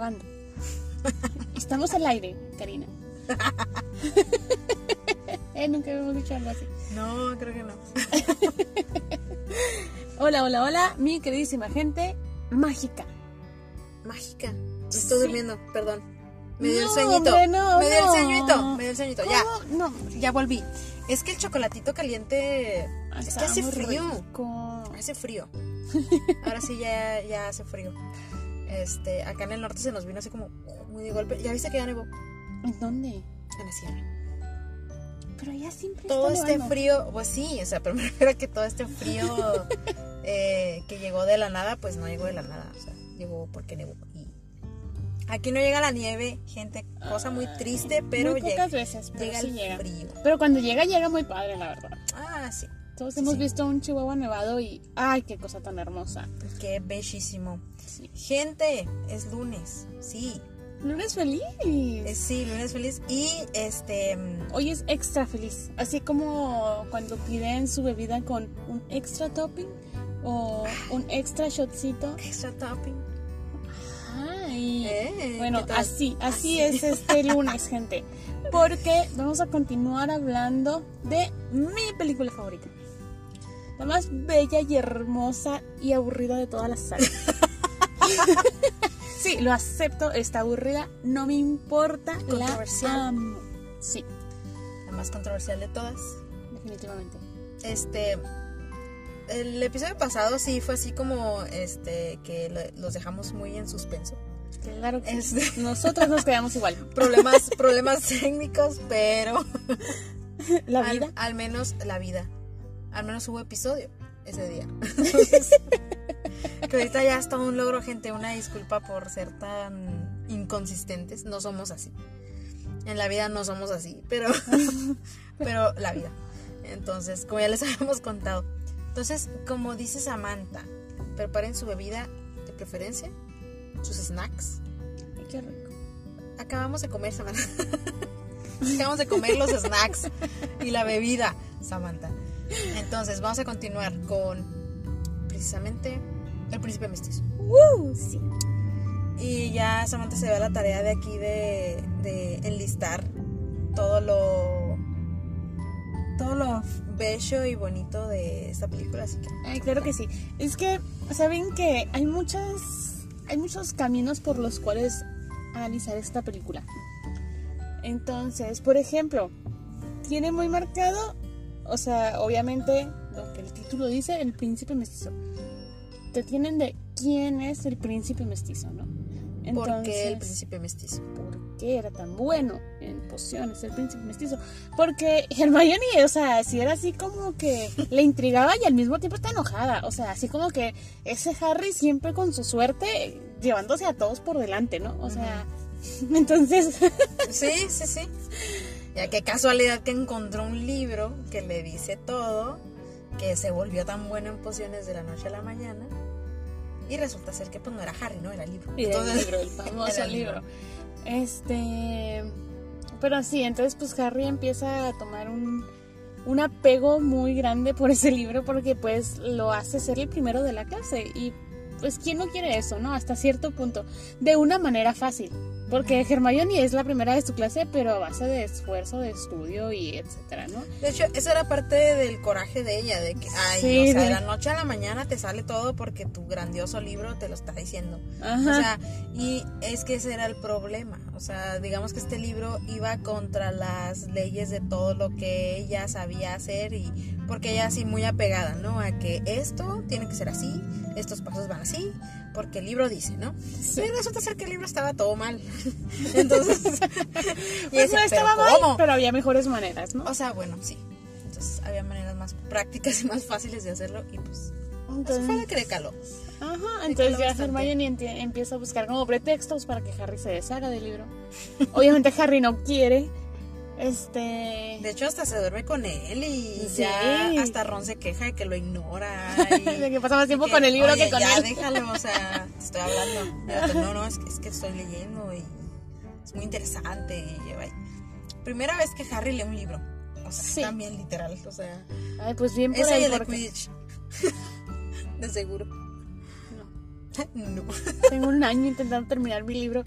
grabando. Estamos al aire, Karina. eh, nunca habíamos dicho algo así. No, creo que no. Hola, hola, hola, mi queridísima gente mágica. Mágica. Estoy Sí. durmiendo, perdón. Me dio No, el sueñito. hombre, no, me dio el no. sueñito. Me dio el sueñito. Ya. No, ya volví. Es que el chocolatito caliente. Es que hace frío. rico. Hace frío. Ahora sí ya, ya hace frío. Este, acá en el norte se nos vino así como muy de golpe. ¿Ya viste que ya nevó? ¿En dónde? En la sierra. Pero ya siempre Todo está este nevando. frío, pues sí, o sea, pero me refiero a que todo este frío eh, que llegó de la nada, pues no llegó de la nada, o sea, llegó porque nevó. Y aquí no llega la nieve, gente, cosa muy triste, pero muy llega, pocas veces, pero llega sí el llega. frío. Pero cuando llega, llega muy padre, la verdad. Ah, sí, Todos hemos sí. visto un chihuahua nevado y ¡ay, qué cosa tan hermosa! qué bellísimo. Sí. Gente, es lunes, sí, Lunes feliz. es, sí, lunes feliz y este... mm, Hoy es extra feliz. Así como cuando piden su bebida con un extra topping o un extra shotcito. Extra topping. Ay. Eh, Bueno, así, así es este lunes, gente. Porque vamos a continuar hablando de mi película favorita. La más bella y hermosa y aburrida de todas las sagas. sí, lo acepto, está aburrida, no me importa. Controversial. La amo. Sí, La más controversial de todas. definitivamente. Este. El episodio pasado sí fue así como este que lo- los dejamos muy en suspenso. Claro que sí. Este- Nosotros nos quedamos igual. Problemas, problemas técnicos, pero La al, vida. al menos la vida. Al menos hubo episodio ese día. Entonces, que ahorita ya es todo un logro, gente. Una disculpa por ser tan inconsistentes. No somos así. En la vida no somos así, pero, pero la vida. Entonces, como ya les habíamos contado. Entonces, como dice Samantha, preparen su bebida de preferencia, sus snacks. Ay, qué rico. Acabamos de comer, Samantha. Acabamos de comer los snacks y la bebida, Samantha. Entonces, vamos a continuar con precisamente el príncipe mestizo. Uh, sí. Y ya Samantha se a la tarea de aquí de, de enlistar todo lo todo lo bello y bonito de esta película, así que Ay, claro que sí. Es que, saben que hay muchas. Hay muchos caminos por los cuales analizar esta película. Entonces, por ejemplo, tiene muy marcado, o sea, obviamente, lo que el título dice, el príncipe mestizo. Te tienen de quién es el príncipe mestizo, ¿no? ¿por qué el príncipe mestizo? ¿por qué era tan bueno en pociones el príncipe mestizo? Porque Hermione, o sea, si era así como que le intrigaba y al mismo tiempo está enojada, o sea, así como que ese Harry siempre con su suerte llevándose a todos por delante, ¿no? O sea, entonces, Sí, sí, sí. Ya qué casualidad que encontró un libro que le dice todo, que se volvió tan bueno en pociones de la noche a la mañana. Y resulta ser que pues no era Harry, no era el libro. y el libro, el famoso libro. Este, pero sí, entonces pues Harry empieza a tomar un un apego muy grande por ese libro porque pues lo hace ser el primero de la clase y pues quién no quiere eso, ¿no? Hasta cierto punto, de una manera fácil, porque Hermione es la primera de su clase, pero a base de esfuerzo, de estudio y etcétera, ¿no? De hecho, eso era parte del coraje de ella, de que, ay, Sí, o sea, de- de la noche a la mañana te sale todo porque tu grandioso libro te lo está diciendo. Ajá. O sea, y es que ese era el problema. O sea, digamos que este libro iba contra las leyes de todo lo que ella sabía hacer y porque ella así muy apegada, ¿no? A que esto tiene que ser así, estos pasos van así, porque el libro dice, ¿no? Sí. Y resulta ser que el libro estaba todo mal. Entonces, y Pues no estaba "¿Pero mal, cómo?". pero había mejores maneras, ¿no? O sea, bueno, sí. Entonces había maneras más prácticas y más fáciles de hacerlo y pues eso Entonces, fue lo que le caló. Ajá, entonces ya. Hermione empieza a buscar como pretextos para que Harry se deshaga del libro. Obviamente Harry no quiere. Este. De hecho, hasta se duerme con él y Sí. ya hasta Ron se queja de que lo ignora. Y, De que pasa más tiempo y con el libro "Oye, que con ya él". déjalo, o sea, te estoy hablando. No, no, es que, es que estoy leyendo y es muy interesante. Y. Primera vez que Harry lee un libro. O sea, Sí. también literal. O sea, Ay, pues bien por ese y ahí. el de porque- Quidditch. de seguro. No. no. Tengo un año intentando terminar mi libro.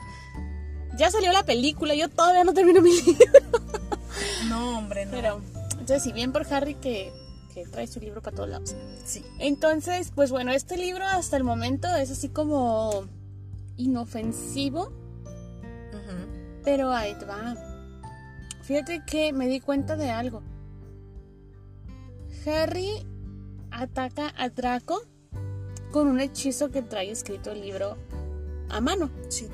Ya salió la película, yo todavía no termino mi libro. No, hombre, no. Pero, entonces, si bien por Harry que, que trae su libro para todos lados. Sí. Entonces, pues bueno, este libro hasta el momento es así como inofensivo, pero ahí te va. Fíjate que me di cuenta de algo. Harry ataca a Draco con un hechizo que trae escrito el libro a mano. Sí.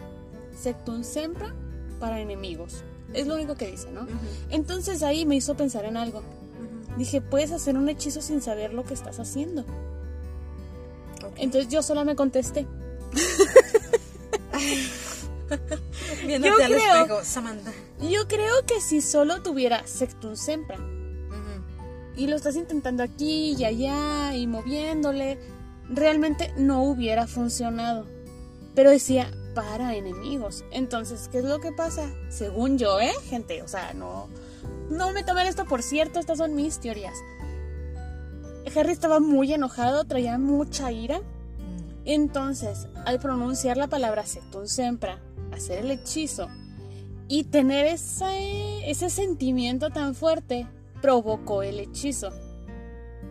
Sectum Sempra para enemigos. Es lo único que dice, ¿no? Entonces ahí me hizo pensar en algo. Dije, puedes hacer un hechizo sin saber lo que estás haciendo. Entonces yo sola me contesté. Viéndote yo al creo- espejo, Samantha. Yo creo que si solo tuviera Sectum Sempra y lo estás intentando aquí y allá y moviéndole, realmente no hubiera funcionado. Pero decía para enemigos. Entonces, ¿qué es lo que pasa? Según yo, ¿eh, gente? O sea, no, no me tomen esto por cierto, estas son mis teorías. Harry estaba muy enojado, traía mucha ira. Entonces, al pronunciar la palabra Sectum Sempra, hacer el hechizo y tener ese, ese sentimiento tan fuerte, provocó el hechizo.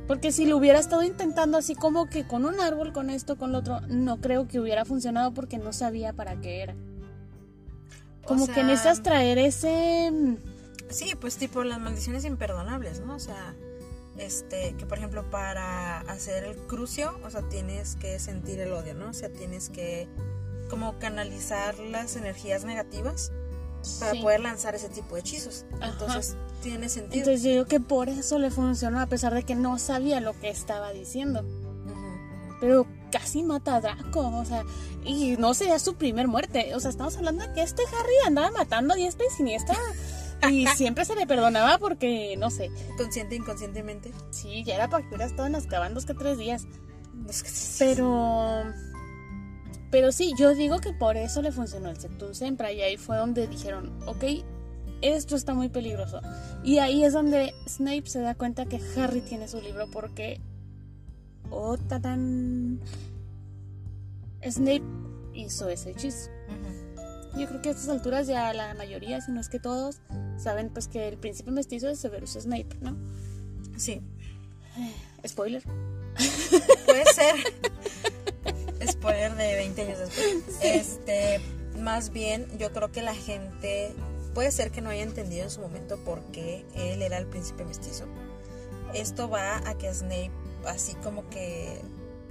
Porque si lo hubiera estado intentando así como que con un árbol, con esto, con lo otro, no creo que hubiera funcionado porque no sabía para qué era. O Como que necesitas traer ese... mm, Sí, pues tipo las maldiciones imperdonables, ¿no? O sea, este, que por ejemplo para hacer el crucio, o sea, tienes que sentir el odio, ¿no? O sea, tienes que como canalizar las energías negativas para sí. poder lanzar ese tipo de hechizos. Ajá. Entonces, tiene sentido. Entonces yo digo que por eso le funcionó a pesar de que no sabía lo que estaba diciendo. Pero casi mata a Draco, o sea, y no sería su primer muerte. O sea, estamos hablando de que este Harry andaba matando a diestra y siniestra. Y siempre se le perdonaba porque, no sé, Consciente inconscientemente. sí, ya era para que hubiera estado en Azkaban dos que tres días. Pero, pero sí, yo digo que por eso le funcionó el Septum Sempra. Y ahí fue donde dijeron, ok, esto está muy peligroso. Y ahí es donde Snape se da cuenta que Harry tiene su libro porque... Oh, tatán. Snape hizo ese hechizo. Ujú. Yo creo que a estas alturas ya la mayoría, si no es que todos, saben pues que el príncipe mestizo es Severus Snape, ¿no? Sí, Spoiler. puede ser. Spoiler de 20 años después. Este, más bien, yo creo que la gente puede ser que no haya entendido en su momento por qué él era el príncipe mestizo. Esto va a que Snape, así como que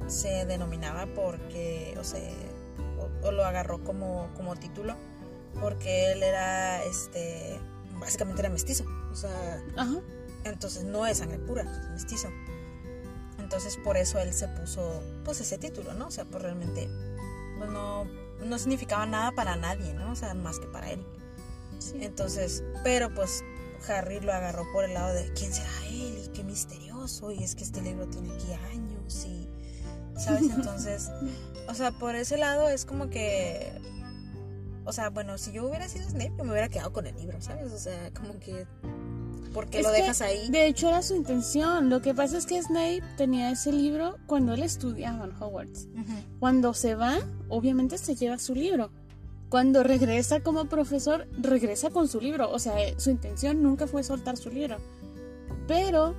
se denominaba porque, o sea, o, o lo agarró como, como título, porque él era, este, básicamente era mestizo. O sea, Ajá. entonces no es sangre pura, es mestizo. Entonces por eso él se puso pues ese título, ¿no? O sea, pues realmente pues, no, no significaba nada para nadie, ¿no? O sea, más que para él. Sí. Entonces, pero pues Harry lo agarró por el lado de quién será él y qué misterioso y es que este libro tiene aquí años y ¿sabes? Entonces, o sea, por ese lado es como que o sea, bueno, si yo hubiera sido Snape, yo me hubiera quedado con el libro, ¿sabes? O sea, como que ¿por qué Es lo que, dejas ahí? De hecho, era su intención. Lo que pasa es que Snape tenía ese libro cuando él estudiaba en Hogwarts. Cuando se va, obviamente se lleva su libro. Cuando regresa como profesor, regresa con su libro. O sea, eh, su intención nunca fue soltar su libro. Pero,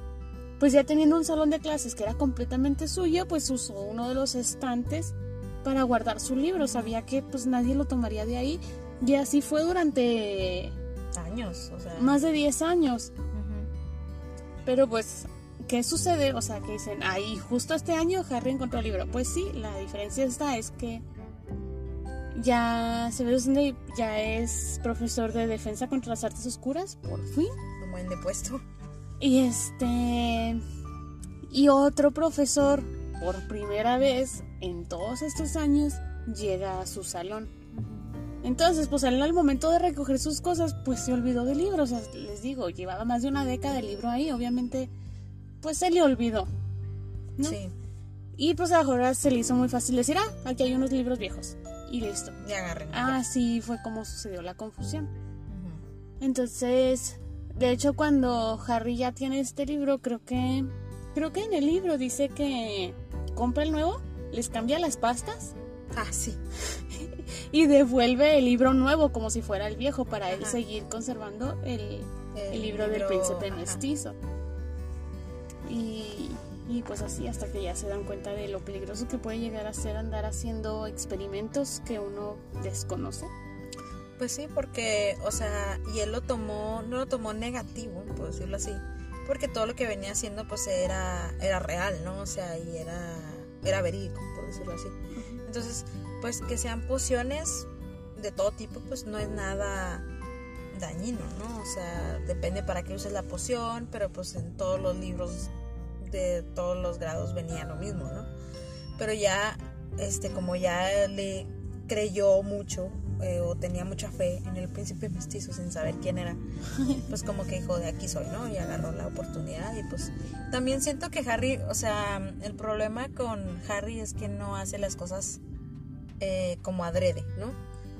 pues ya teniendo un salón de clases que era completamente suyo, pues usó uno de los estantes para guardar su libro. Sabía que pues nadie lo tomaría de ahí. Y así fue durante años, o sea. más de 10 años. Pero pues, ¿qué sucede? O sea, que dicen, ahí justo este año Harry encontró el libro. Pues sí, la diferencia está es que ya Severus Snape ya es profesor de defensa contra las artes oscuras, por fin. Un buen depuesto. Y este... Y otro profesor, por primera vez en todos estos años, llega a su salón. Entonces, pues él al momento de recoger sus cosas, pues se olvidó del libro. O sea, les digo, llevaba más de una década el libro ahí. Obviamente, pues se le olvidó. ¿no? Sí, Y pues ahora se le hizo muy fácil decir, ah, aquí hay unos libros viejos. Y listo. y agarren. Así fue como sucedió la confusión. Entonces, de hecho, cuando Harry ya tiene este libro, creo que. Creo que en el libro dice que compra el nuevo, les cambia las pastas Ah, sí. y devuelve el libro nuevo como si fuera el viejo para él Ajá. seguir conservando el, El el libro, del libro, príncipe ajá. mestizo. Y, y pues así hasta que ya se dan cuenta de lo peligroso que puede llegar a ser andar haciendo experimentos que uno desconoce. Pues sí, porque, o sea, y él lo tomó, no lo tomó negativo, por decirlo así, porque todo lo que venía haciendo pues era, era real, ¿no? O sea, y era, era verídico, por decirlo así. Entonces, pues que sean pociones de todo tipo, pues no es nada dañino, ¿no? O sea, depende para qué uses la poción, pero pues en todos los libros de todos los grados venía lo mismo, ¿no? Pero ya, este, como ya le creyó mucho eh, o tenía mucha fe en el príncipe mestizo sin saber quién era, pues como que dijo, de aquí soy, ¿no? Y agarró la oportunidad y pues también siento que Harry, o sea, el problema con Harry es que no hace las cosas eh, como adrede, ¿no?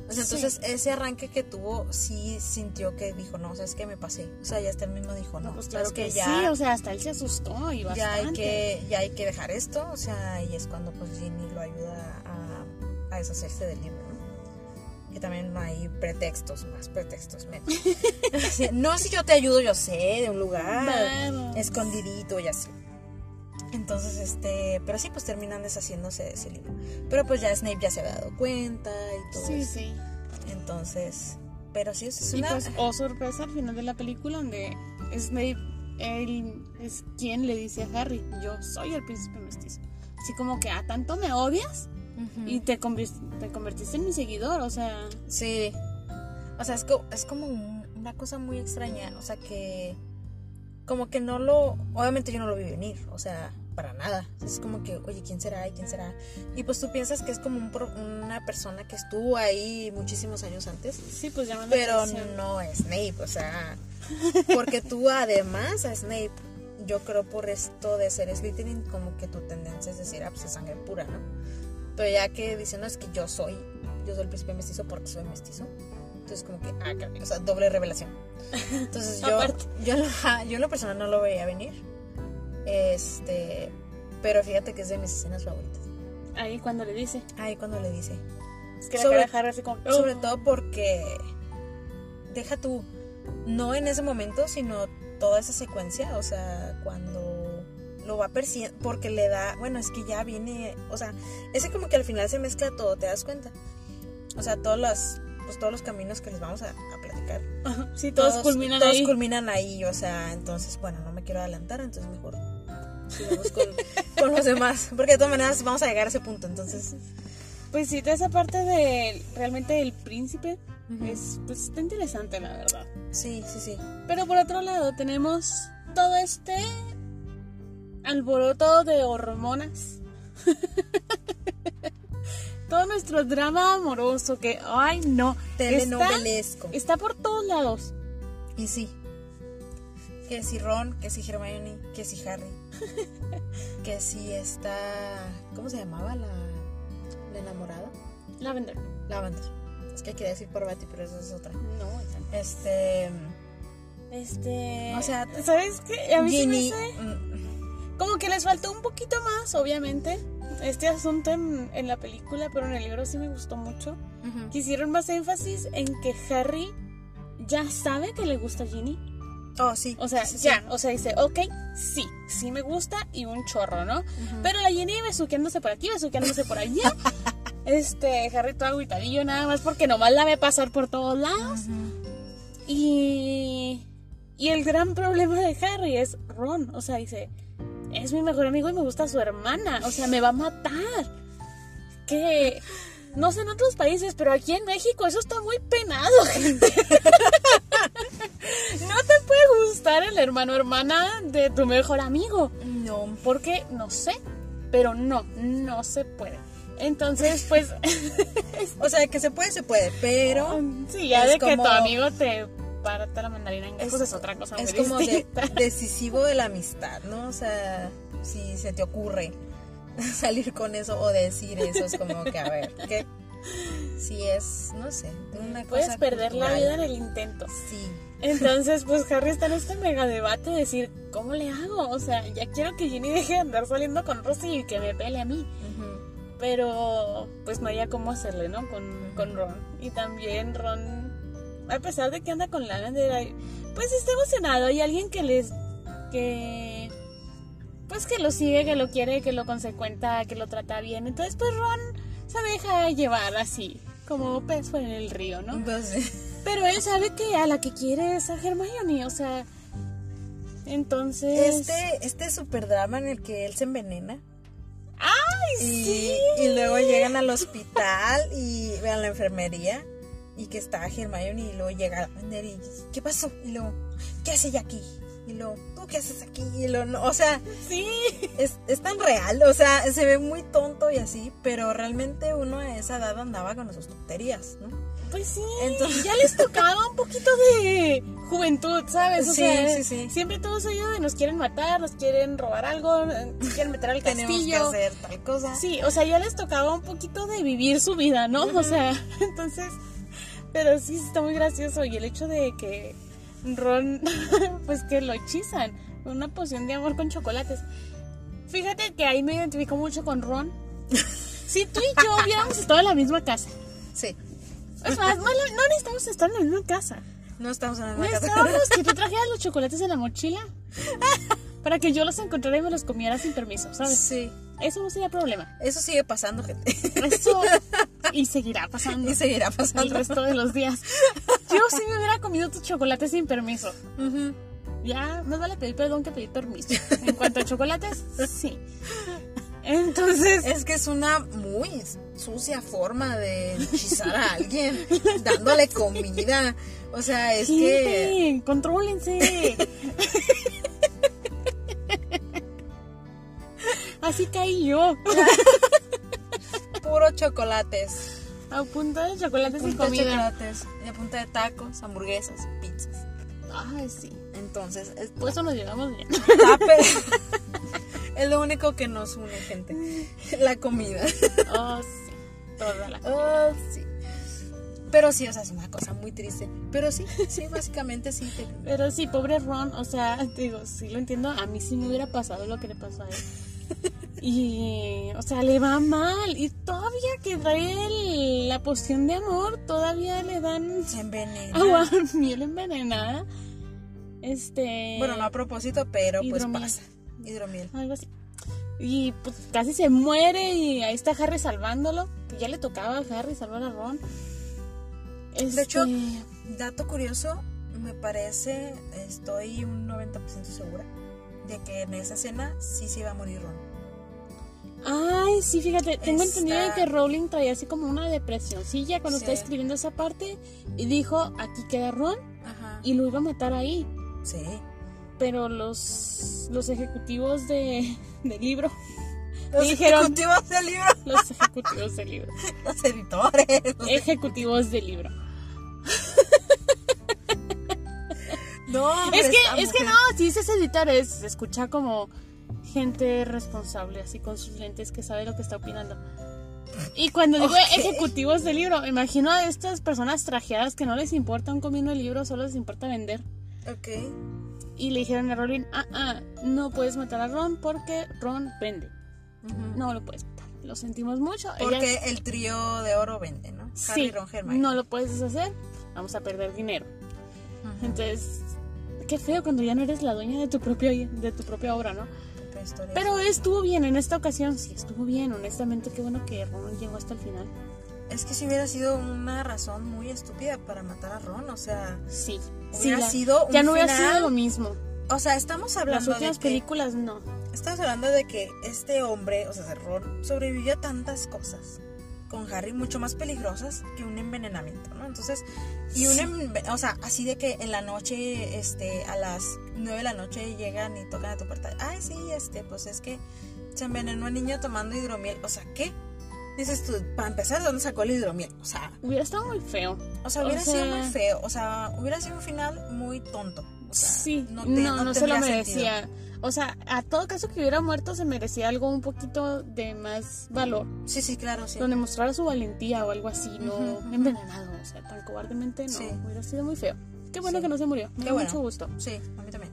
O sea, Sí. entonces ese arranque que tuvo sí sintió que dijo, no, o sea, es que me pasé. O sea, ya hasta él mismo dijo, no, pues es claro que, ya, sí, o sea, hasta él se asustó y ya bastante. hay que ya hay que dejar esto, o sea, y es cuando pues Ginny lo ayuda a, a deshacerse del libro, ¿no? Que también no hay pretextos, más pretextos menos. No, si yo te ayudo, yo sé, de un lugar Vamos. escondidito y así. Entonces, este, pero sí, pues terminan deshaciéndose de ese libro. Pero pues ya Snape ya se había dado cuenta y todo Sí, eso. sí. Entonces, pero sí, es Y una... pues, oh sorpresa, al final de la película, donde Snape, él es quien le dice a Harry, yo soy el príncipe mestizo. Así como que, ¿a tanto me odias? Y te, convis- te convertiste en mi seguidor, o sea... Sí. O sea, es, co- es como un- una cosa muy extraña. O sea, que. Como que no lo. Obviamente yo no lo vi venir. O sea, para nada. Es como que, oye, ¿quién será? ¿Y quién será? Y pues tú piensas que es como un pro- una persona que estuvo ahí muchísimos años antes. Sí, pues llama la Pero atención. no es Snape. O sea. Porque tú, además, a Snape. Yo creo por esto de ser Slytherin, como que tu tendencia es decir, ah, pues es sangre pura, ¿no? Pero ya que dicen, no, es que yo soy, yo soy el príncipe mestizo porque soy mestizo. Entonces como que, ah, caray, o sea, doble revelación. Entonces yo, yo, lo- yo en lo personal no lo veía venir. Este, pero fíjate que es de mis escenas favoritas. Ahí cuando le dice. Ahí cuando le dice. Es que Sobre- la así como... Sobre todo porque deja tú, no en ese momento, sino toda esa secuencia, o sea, cuando lo va persiguiendo, porque le da, bueno, es que ya viene, o sea, ese como que al final se mezcla todo, ¿te das cuenta? O sea, todos los, pues todos los caminos que les vamos a, Ajá, Sí, todos, culminan todos ahí. culminan ahí, o sea, entonces, bueno, no me quiero adelantar, entonces mejor sigamos con, con los demás, porque de todas maneras vamos a llegar a ese punto, entonces... Pues sí, toda esa parte de realmente del príncipe Ujú. es, pues, está interesante, la verdad. Sí, sí, sí. Pero por otro lado tenemos todo este alboroto de hormonas. todo nuestro drama amoroso que, ay no, está, Telenovelesco. está por todos lados. Y sí. Que si Ron, que si Hermione, que si Harry. que si está. ¿Cómo se llamaba la, la enamorada? Lavender. Lavender. Es que quería decir Parvati, pero eso es otra. No, esa no. Este. Este. O sea, ¿sabes qué? A mí se me hace mm, como que les faltó un poquito más, obviamente. Este asunto en, en la película, pero en el libro sí me gustó mucho. ujú. Quisieron más énfasis en que Harry ya sabe que le gusta Ginny. Oh, sí. O sea, sí, sí, ya, o sea, dice, ok, sí, sí me gusta y un chorro, ¿no? Pero la Ginny besuqueándose por aquí, besuqueándose por allá. este, Harry todo agüitadillo nada más porque nomás la ve pasar por todos lados. Y, y el gran problema de Harry es Ron. O sea, dice, es mi mejor amigo y me gusta su hermana. O sea, me va a matar. Que, no sé en otros países, pero aquí en México eso está muy penado, gente. no te puede gustar el hermano o hermana de tu mejor amigo. No. Porque, no sé, pero no, no se puede. Entonces, pues, O sea, que se puede, se puede, pero. sí, ya de que como- tu amigo te parta la mandarina en gajos es, otra cosa Es muy como de- decisivo de la amistad, ¿no? O sea, si se te ocurre salir con eso o decir eso, es como que, a ver, ¿qué? Si es, no sé, una Puedes cosa perder la vida en el intento. Sí. Entonces, pues Harry está en este mega debate de decir, ¿cómo le hago? O sea, ya quiero que Ginny deje de andar saliendo con Rosy y que me pele a mí. Pero pues no había cómo hacerle, ¿no? Con, con Ron. Y también Ron, a pesar de que anda con Lavender, pues está emocionado. Y alguien que les... que... Pues que lo sigue, que lo quiere, que lo consecuenta, que lo trata bien. Entonces pues Ron se deja llevar así, como pez fuera en el río, ¿no? Pues. Pero él sabe que a la que quiere es a Hermione, o sea... Entonces... Este, este super drama en el que él se envenena. ¡Ay, Y, sí! y luego llegan al hospital y a la enfermería y que está Hermione y luego llega a vender y ¿qué pasó? Y luego, ¿qué hace ella aquí? Y luego, ¿tú qué haces aquí? Y luego, no, o sea, Sí. es, es tan real, o sea, se ve muy tonto y así, pero realmente uno a esa edad andaba con sus tonterías, ¿no? Pues sí, Entonces- ya les tocaba un poquito de juventud, ¿sabes? O Sí, sea, sí, sí. siempre todos ellos nos quieren matar, nos quieren robar algo, nos quieren meter al Tenemos que castillo. hacer tal cosa. Sí, o sea, ya les tocaba un poquito de vivir su vida, ¿no? O sea, entonces, pero sí está muy gracioso y el hecho de que Ron, pues que lo hechizan, una poción de amor con chocolates. Fíjate que ahí me identifico mucho con Ron. Si tú y yo hubiéramos estado en la misma casa, Sí, es más, no, no necesitamos estar en la misma casa. no estamos en la misma casa. Necesitábamos que tú trajeras los chocolates en la mochila para que yo los encontrara y me los comiera sin permiso, ¿sabes? Sí, Eso no sería problema. eso sigue pasando, gente. Eso y seguirá pasando y seguirá el pasando. resto de los días. Yo sí me hubiera comido tus chocolates sin permiso. Ujú. Ya, más vale pedir perdón que pedir permiso. En cuanto a chocolates, sí. Entonces, Es que es una muy sucia forma de hechizar a alguien, dándole comida. O sea, es que gente, contrólense. Así caí yo. puro chocolates. A punta de chocolates y Punta de comida. chocolates. Y a punta de tacos, hamburguesas, pizzas. Ay, sí. Entonces, es, Por eso nos llevamos bien. tape. es lo único que nos une, gente. La comida. Oh, sí. Toda la Oh, sí. Pero sí, o sea, es una cosa muy triste. Pero sí, sí, básicamente sí. te- Pero sí, pobre Ron, o sea, te digo, sí lo entiendo, a mí sí me hubiera pasado lo que le pasó a él. Y, o sea, le va mal. Y todavía que trae la poción de amor, todavía le dan Se envenena. agua, miel envenenada. Este. Bueno, no a propósito, pero pues pasa. Hidromiel. Algo así. Y pues casi se muere y ahí está Harry salvándolo. Que ya le tocaba a Harry salvar a Ron. De hecho, Este, dato curioso, me parece, estoy un 90% segura de que en esa escena sí se iba a morir Ron. Ay, sí, fíjate, tengo Está- entendido de que Rowling traía así como una depresioncilla cuando Sí. estaba escribiendo esa parte y dijo, aquí queda Ron Ajá. y lo iba a matar ahí. Sí. Pero los, los ejecutivos de, del libro, Los dijeron- ejecutivos del libro, los ejecutivos del libro, los editores. ejecutivos del libro. No, Es que, es que no, si dices editores, se escucha como gente responsable, así con sus lentes que sabe lo que está opinando. Y cuando digo ejecutivos del libro, imagino a estas personas trajeadas que no les importa un comino el libro, solo les importa vender. Ok. Y le dijeron a Rowling, ah, ah, no puedes matar a Ron porque Ron vende. No lo puedes matar. Lo sentimos mucho. Porque el trío de oro vende, ¿no? Harry, sí, Ron, Hermione. no lo puedes deshacer. Vamos a perder dinero. Entonces, qué feo cuando ya no eres la dueña de tu propia, de tu propia obra, ¿no? Pero estuvo bien en esta ocasión, sí, estuvo bien. Honestamente, qué bueno que Ron llegó hasta el final. Es que si hubiera sido una razón muy estúpida para matar a Ron, o sea, Sí, sí, la- sido un ya no hubiera final- sido lo mismo. o sea, estamos Las hablando de últimas que películas no. estamos hablando de que este hombre, o sea, Ron sobrevivió a tantas cosas con Harry mucho más peligrosas que un envenenamiento, ¿no? Entonces, y un Sí. o sea, así de que en la noche este a las 9 de la noche llegan y tocan a tu puerta. Ay, sí, este, pues es que se envenenó un niño tomando hidromiel, o sea, ¿qué? Dices tú, para empezar, ¿de dónde sacó el hidromiel? O sea, Hubiera estado muy feo. O sea, O hubiera sido sea- muy feo. O sea, hubiera sido un final muy tonto. O sea, sí, no, te- no, se lo tendría sentido. O sea, a todo caso que hubiera muerto se merecía algo un poquito de más valor. Sí, sí, claro, sí. Donde mostrara su valentía o algo así, no ujú. envenenado. O sea, tan cobardemente no. Sí. Hubiera sido muy feo. Qué bueno Sí. que no se murió. Me Qué bueno. mucho gusto. Sí, a mí también.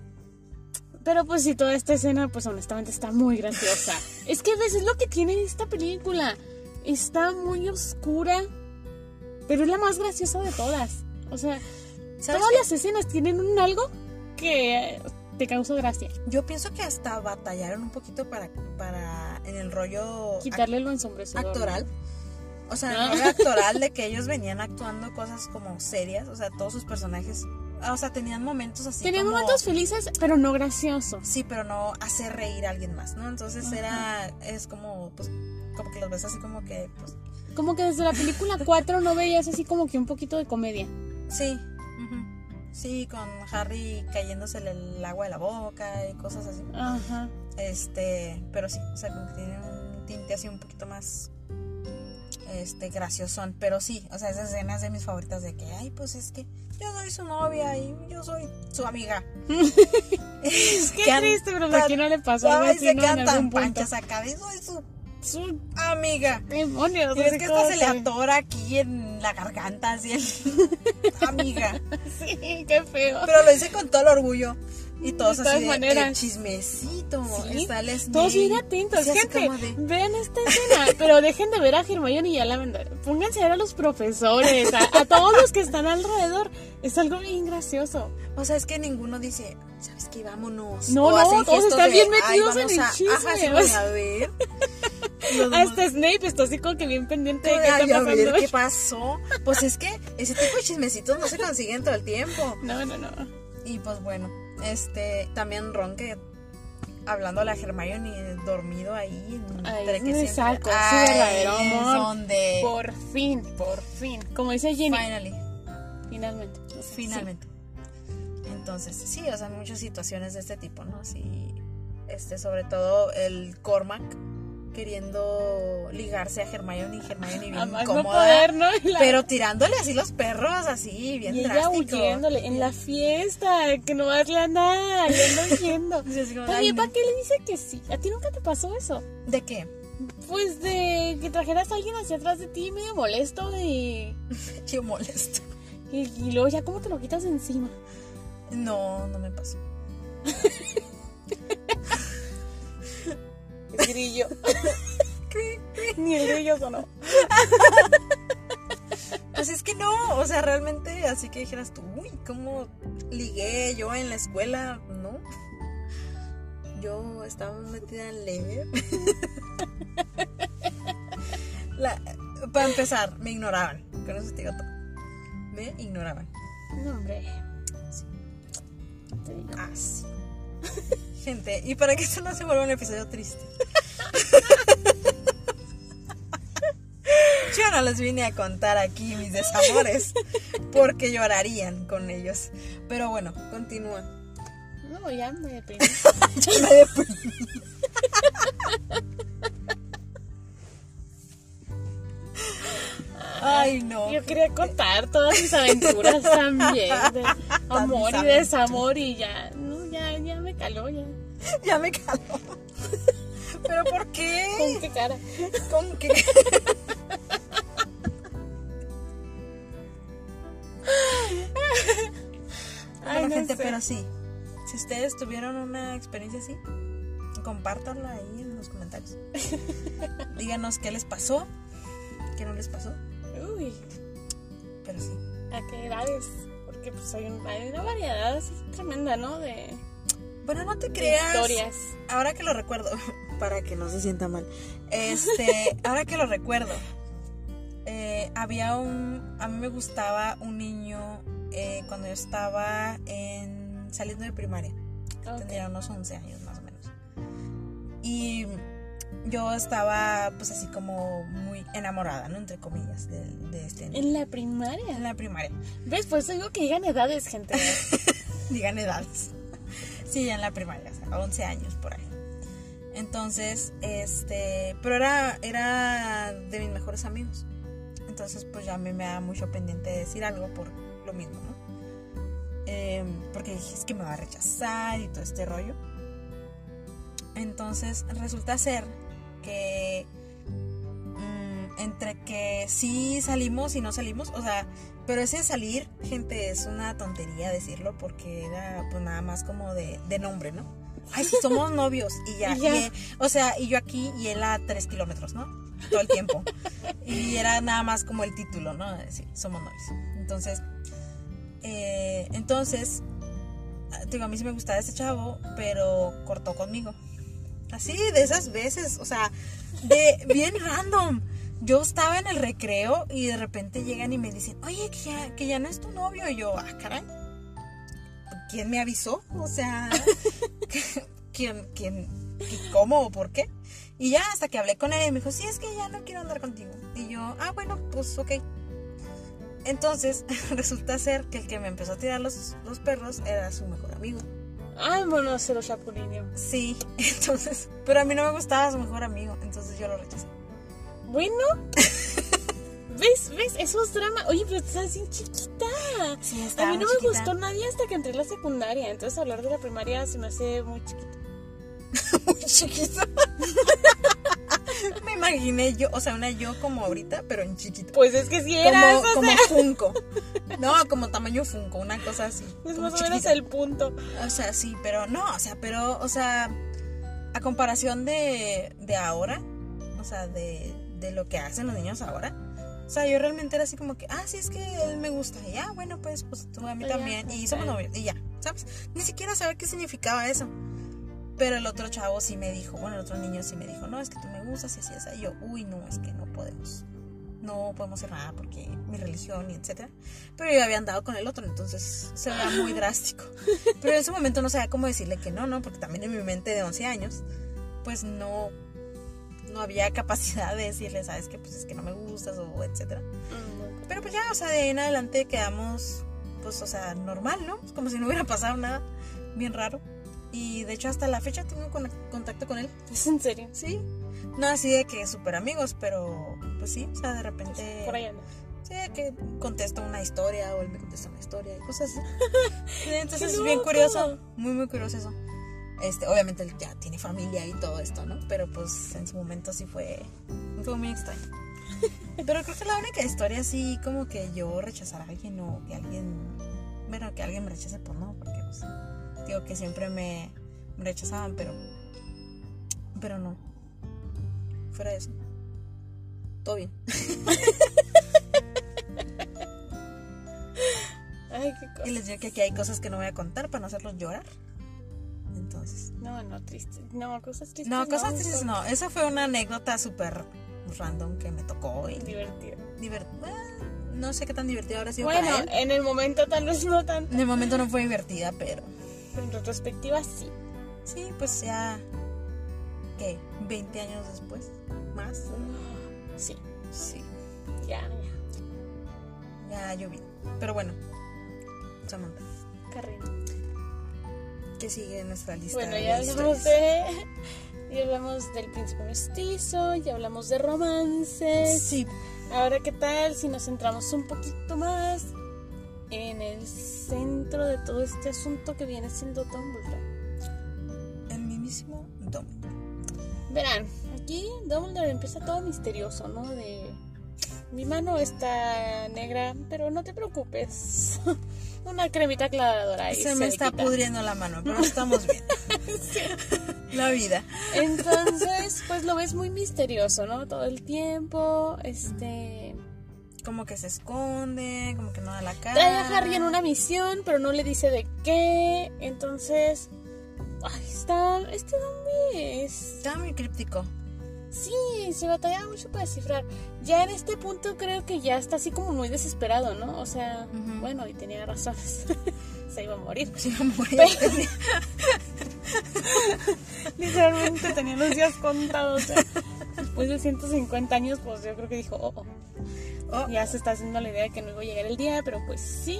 Pero pues sí, toda esta escena, pues honestamente está muy graciosa. es que a veces lo que tiene esta película. está muy oscura, pero es la más graciosa de todas. O sea, ¿Sabes todas qué? las escenas tienen un algo que te causa gracia. Yo pienso que hasta batallaron un poquito para, para en el rollo Quitarle lo ensombrecedor. actoral. O sea, Ah. el rollo actoral de que ellos venían actuando cosas como serias. O sea, todos sus personajes. O sea, tenían momentos así. Tenían como- momentos felices, pero no graciosos. Sí, pero no hacer reír a alguien más, ¿no? Entonces era. Es como. Pues, como que los ves así como que. Pues, Como que desde la película 4 no veías así como que un poquito de comedia. sí. Sí, con Harry cayéndose el agua de la boca y cosas así. Ajá. Este, pero sí, o sea, como que tiene un tinte así un poquito más este graciosón, pero sí, o sea, esas escenas de mis favoritas de que, ay, pues es que yo soy su novia y yo soy su amiga. es Qué triste, pero ¿a quién no le pasó algo así, no? En algún punto. panchas acá, y soy su Su amiga. demonios. Y es que como hasta se le atora aquí en la garganta, así amiga. Sí, qué feo. Pero lo hice con todo el orgullo. Y todos De todas así de, maneras. "Eh, chismecito. Sí, Está el. Todos bien atentos, gente. de- Vean esta escena, pero dejen de ver a Hermione y a Lavender. Pónganse a ver a los profesores, a, a todos los que están alrededor. Es algo bien gracioso. O sea, es que ninguno dice, ¿sabes qué? Vámonos. No, O no, todos están de, bien "Ay, metidos en el chisme". Ajá, sí, voy a ver. Hasta Snape está así como que bien pendiente de qué "Ay, está a ver pasando. qué pasó. Pues es que ese tipo de chismecitos no se consiguen todo el tiempo. No, no, no. Y pues bueno, este, también Ron que hablando a la Hermione dormido ahí. Ahí entre que su verdadero amor. donde Por fin, por fin. Como dice Jenny, finally, finalmente. O sea, sí. finalmente. Entonces, sí, o sea, muchas situaciones de este tipo, ¿no? Sí, este, sobre todo el Cormac queriendo ligarse a Hermione y Hermione bien A no incómoda. poder, ¿no? Y la- Pero tirándole así los perros, así, bien y ella huyéndole en la fiesta, que no le anda, le anda huyendo. Sí, así como, "Ay, También, no". ¿para qué le dice que sí? ¿A ti nunca te pasó eso? ¿De qué? Pues de que trajeras a alguien hacia atrás de ti medio molesto de... Qué molesto. Y, y luego ya cómo te lo quitas encima. No, no me pasó. grillo. Ni el grillo sonó. Pues es que no, o sea, realmente así que dijeras tú, uy, ¿cómo ligué yo en la escuela? No. Yo estaba metida en. La- para empezar, me ignoraban. Con eso te digo todo. Me ignoraban. No, hombre. Te digo. Así. Gente, y para que esto no se vuelva un episodio triste. Yo no les vine a contar aquí mis desamores porque llorarían con ellos. Pero bueno, continúa. No, ya me deprimí. Ya me deprimí. Ay, no. Yo quería contar todas mis aventuras también. De amor y desamor y ya. No, ya, me caló, ya. Ya me caló. ¿Pero por ¿Con qué? qué cara? ¿Con qué? Ay, Bueno, no gente, sé. pero sí. Si ustedes tuvieron una experiencia así, compártanla ahí en los comentarios. Díganos qué les pasó, qué no les pasó. Uy, Pero sí. ¿a qué edades? Porque pues hay, un- hay una variedad así tremenda, ¿no? De, Bueno, no te creas. historias. Ahora que lo recuerdo, para que no se sienta mal. Este, ahora que lo recuerdo, eh, había un. A mí me gustaba un niño eh, cuando yo estaba en saliendo de primaria. Ok. Tendría unos 11 años más o menos. Y yo estaba, pues así como muy enamorada, ¿no? Entre comillas, de, de este niño. En la primaria. En la primaria. ¿Ves? Pues digo que digan edades, gente. Digan edades. Sí, en la primaria, o sea, 11 años por ahí. Entonces, este, pero era, era de mis mejores amigos. Entonces, pues ya a mí me da mucho pendiente decir algo por lo mismo, ¿no? Em, porque dije, es que me va a rechazar y todo este rollo. Entonces, resulta ser que mm, entre que sí salimos y no salimos, o sea, pero ese salir, gente, es una tontería decirlo porque era pues nada más como de, de nombre, ¿no? Ay, sí, somos novios y ya. Y o sea, y yo aquí y él a tres kilómetros, ¿no? todo el tiempo. Y era nada más como el título, ¿no? De decir, somos novios. Entonces, eh, entonces, digo, a mí sí me gustaba ese chavo, pero cortó conmigo. Así, de esas veces, o sea, de bien random. Yo estaba en el recreo y de repente llegan y me dicen, oye, que ya, que ya no es tu novio. Y yo, ah, caray, ¿quién me avisó? O sea, ¿quién, quién, cómo o por qué? Y ya hasta que hablé con él y me dijo, sí, es que ya no quiero andar contigo. Y yo, ah, bueno, pues ok. Entonces, resulta ser que el que me empezó a tirar los, los perros era su mejor amigo. Ay, bueno, se lo chapulineo. Sí, entonces, pero a mí no me gustaba su mejor amigo, entonces yo lo rechacé. Bueno. ¿Ves? ¿Ves? Eso es drama. Oye, pero estás bien chiquita. Sí, A mí no me chiquita. gustó nadie hasta que entré a la secundaria. Entonces hablar de la primaria se me hace muy chiquito. muy chiquita. me imaginé yo, o sea, una yo como ahorita, pero en chiquito. Pues es que sí era como, eso, como sea, Funko. No, como tamaño Funko, una cosa así. es más o menos el punto. O sea, sí, pero no, o sea, pero, o sea, a comparación de, de ahora, o sea, de, de lo que hacen los niños ahora, o sea, yo realmente era así como que, ah, sí, es que él me gusta, y ya, bueno, pues, pues tú a mí Pues también, y pues, somos ya. novios, y ya, ¿sabes? Ni siquiera saber qué significaba eso. Pero el otro chavo sí me dijo, bueno, el otro niño sí me dijo, no, es que tú me gustas y así, así. Y yo, uy, no, es que no podemos. No podemos hacer nada porque mi religión y etcétera. Pero yo había andado con el otro, entonces se veía muy drástico. Pero en ese momento no sabía cómo decirle que no, ¿no? Porque también en mi mente de 11 años, pues no, no había capacidad de decirle, ¿sabes qué? Pues es que no me gustas o etcétera. Mm, Pero pues ya, o sea, de ahí en adelante quedamos, pues, o sea, normal, ¿no? Como si no hubiera pasado nada, bien raro. Y de hecho hasta la fecha tengo con- contacto con él. ¿Es en serio? Sí. No así de que súper amigos, pero pues sí, o sea, de repente... Por ahí anda. Sí, que contesto una historia o él me contesta una historia y cosas así. Entonces ¡Qué es bien curioso, muy muy curioso eso. Este, obviamente él ya tiene familia y todo esto, ¿no? Pero pues en su momento sí fue, fue muy extraño. Pero creo que la única historia así como que yo rechazar a alguien o que alguien, bueno, que alguien me rechace, pues no, porque pues digo que siempre me, me rechazaban, pero, pero no. Fuera de eso. Todo bien. Ay, qué cosa. Y les digo que aquí hay cosas que no voy a contar para no hacerlos llorar. Entonces. No, no, triste. No, cosas tristes. No, cosas tristes no. Esa fue una anécdota súper random que me tocó y Divertido. divert- eh, No sé qué tan divertido habrá sido Bueno, para él. en el momento tal vez no tanto. En el momento no fue divertida, pero En retrospectiva sí. sí, pues ya. ¿Qué? ¿20 años después? ¿Más? Sí, Sí, ya, ya. ya lloví. Pero bueno, Samantha, Carrino. ¿Qué sigue en nuestra lista? Bueno, de ya hablamos de. Ya hablamos del príncipe mestizo, ya hablamos de romances. Sí, Ahora, ¿qué tal si nos centramos un poquito más en el centro de todo este asunto que viene siendo Dumbledore? el mismísimo Dumbledore. Verán, aquí Dumbledore empieza todo misterioso, ¿no? De. Mi mano está negra, pero no te preocupes. Una cremita aclaradora ahí. Se me está pudriendo la mano, pero estamos bien. La vida. Entonces, pues lo ves muy misterioso, ¿no? Todo el tiempo, este... Como que se esconde, como que no da la cara. Trae a Harry en una misión, pero no le dice de qué. Entonces... Ay, está... Este hombre es... Está muy críptico. Sí, se batalla mucho para descifrar. Ya en este punto creo que ya está así como muy desesperado, ¿no? O sea, bueno, y tenía razones. se iba a morir. Se iba a morir. Literalmente tenía los días contados. o sea, después de 150 años, pues yo creo que dijo, oh, oh. Oh, ya se está haciendo la idea de que no iba a llegar el día, pero pues sí.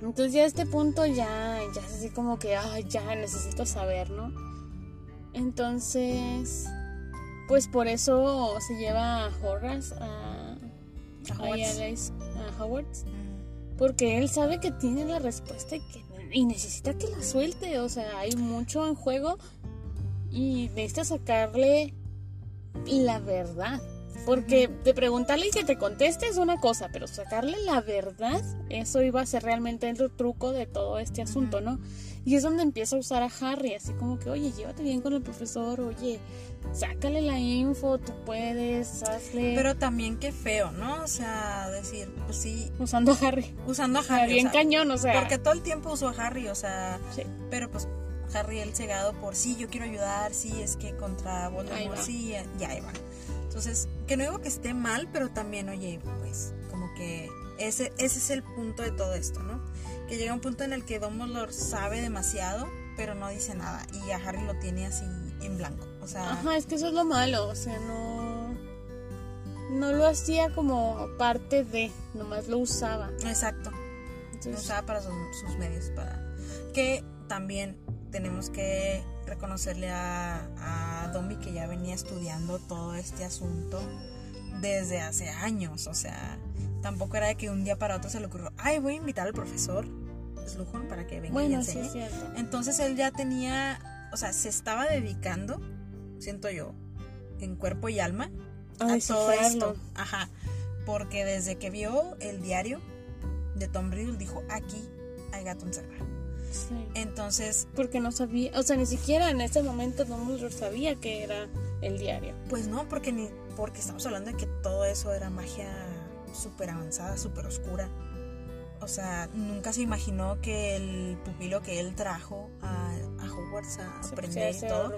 Entonces ya a este punto ya, ya es así como que, ay, ya necesito saber, ¿no? Entonces, pues por eso se lleva a Horace a, a Mm. porque él sabe que tiene la respuesta y, que, y necesita que la suelte, o sea, hay mucho en juego y necesita sacarle la verdad. Porque de preguntarle y que te conteste es una cosa, pero sacarle la verdad, eso iba a ser realmente el truco de todo este asunto, ¿no? Y es donde empieza a usar a Harry, así como que, oye, llévate bien con el profesor, oye, sácale la info, tú puedes, hazle. Pero también qué feo, ¿no? O sea, decir, pues sí. Usando a Harry. Usando a Harry. bien cañón, o sea. Porque todo el tiempo usó a Harry, o sea. Sí. Pero pues Harry el cegado por sí, yo quiero ayudar, sí, es que contra Voldemort, sí, ya ahí va. Entonces, que no digo que esté mal, pero también, oye, pues, como que ese, ese es el punto de todo esto, ¿no? Que llega un punto en el que Dumbledore sabe demasiado, pero no dice nada. Y a Harry lo tiene así en blanco. O sea. Ajá, es que eso es lo malo. O sea, no. No lo hacía como parte de. Nomás lo usaba. Exacto. Lo usaba para sus, sus medios. Para. Que también tenemos que reconocerle a, a Domi que ya venía estudiando todo este asunto desde hace años. O sea, tampoco era de que un día para otro se le ocurrió, ay, voy a invitar al profesor Slughorn para que venga bueno, y enseñe. Sí, Entonces él ya tenía, o sea, se estaba dedicando, siento yo, en cuerpo y alma a todo esto. Ajá. Porque desde que vio el diario de Tom Riddle dijo, aquí hay gato encerrado. Entonces. Porque no sabía, o sea, ni siquiera en ese momento Dumbledore sabía que era el diario. Pues no, porque ni, porque estamos hablando de que todo eso era magia súper avanzada, súper oscura. O sea, nunca se imaginó que el pupilo que él trajo a, a Hogwarts a aprender y todo,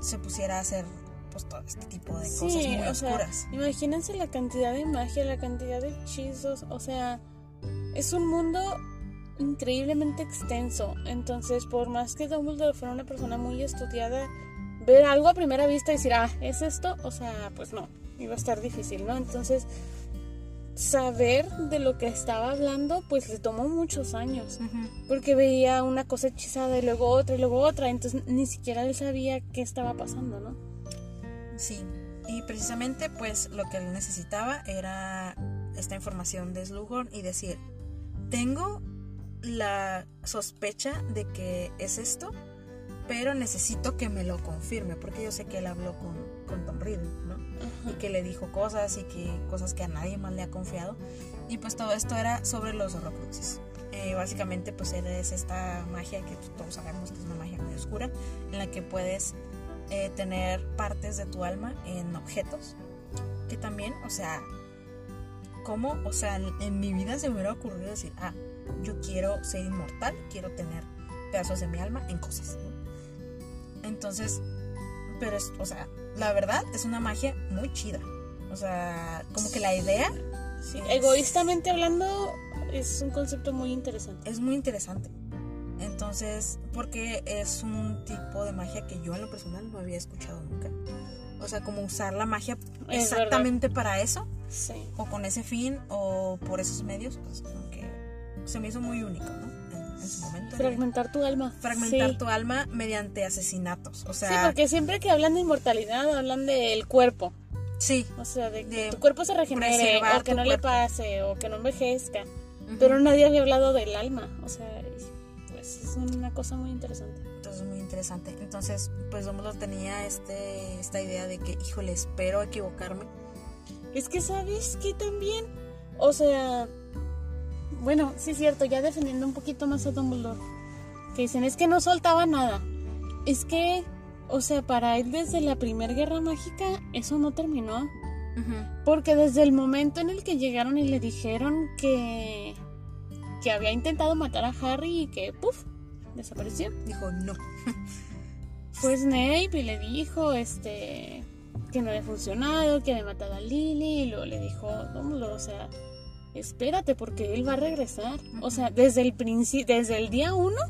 se pusiera a hacer pues todo este tipo de cosas muy oscuras. imagínense la cantidad de magia, la cantidad de hechizos, o sea, es un mundo increíblemente extenso. Entonces, por más que Dumbledore fuera una persona muy estudiada, ver algo a primera vista y decir, ah, ¿es esto? O sea, pues no, iba a estar difícil, ¿no? Entonces, saber de lo que estaba hablando, pues le tomó muchos años. Porque veía una cosa hechizada y luego otra y luego otra. Entonces, ni siquiera él sabía qué estaba pasando, ¿no? Sí. Y precisamente, pues lo que él necesitaba era esta información de Slughorn y decir, tengo la sospecha de que es esto, pero necesito que me lo confirme, porque yo sé que él habló con, con Tom Riddle, ¿no? Y que le dijo cosas y que cosas que a nadie más le ha confiado. Y pues todo esto era sobre los horrocruxes. Eh, básicamente pues es esta magia que todos sabemos que es una magia muy oscura, en la que puedes eh, tener partes de tu alma en objetos, que también, o sea, ¿cómo? O sea, en mi vida se me hubiera ocurrido decir, ah, yo quiero ser inmortal, quiero tener pedazos de mi alma en cosas. Entonces, pero es, o sea, la verdad es una magia muy chida. O sea, como que la idea... egoístamente hablando, es un concepto muy interesante. Es muy interesante. Entonces, porque es un tipo de magia que yo en lo personal no había escuchado nunca. O sea, como usar la magia exactamente para eso. Sí. O con ese fin, o por esos medios, pues se me hizo muy único, ¿no? En, su momento. Fragmentar tu alma. Fragmentar tu alma mediante asesinatos. O sea. Sí, porque siempre que hablan de inmortalidad hablan del cuerpo. Sí. O sea, de que tu cuerpo se regenere, o que no le pase, o que no envejezca. Pero nadie había hablado del alma. O sea, pues es una cosa muy interesante. Entonces, muy interesante. Entonces, pues Dumbledore tenía este, esta idea de que, híjole, espero equivocarme. Es que, ¿sabes que también? O sea, bueno, sí es cierto, ya defendiendo un poquito más a Dumbledore, que dicen es que no soltaba nada. Es que, o sea, para él desde la Primera Guerra Mágica eso no terminó. Porque desde el momento en el que llegaron y le dijeron que, que había intentado matar a Harry y que, puff, desapareció. Dijo, no. Fue Snape y le dijo, este, que no había funcionado, que había matado a Lily, y luego le dijo, Dumbledore, o sea, espérate porque él va a regresar. O sea, desde el principio, desde el día uno,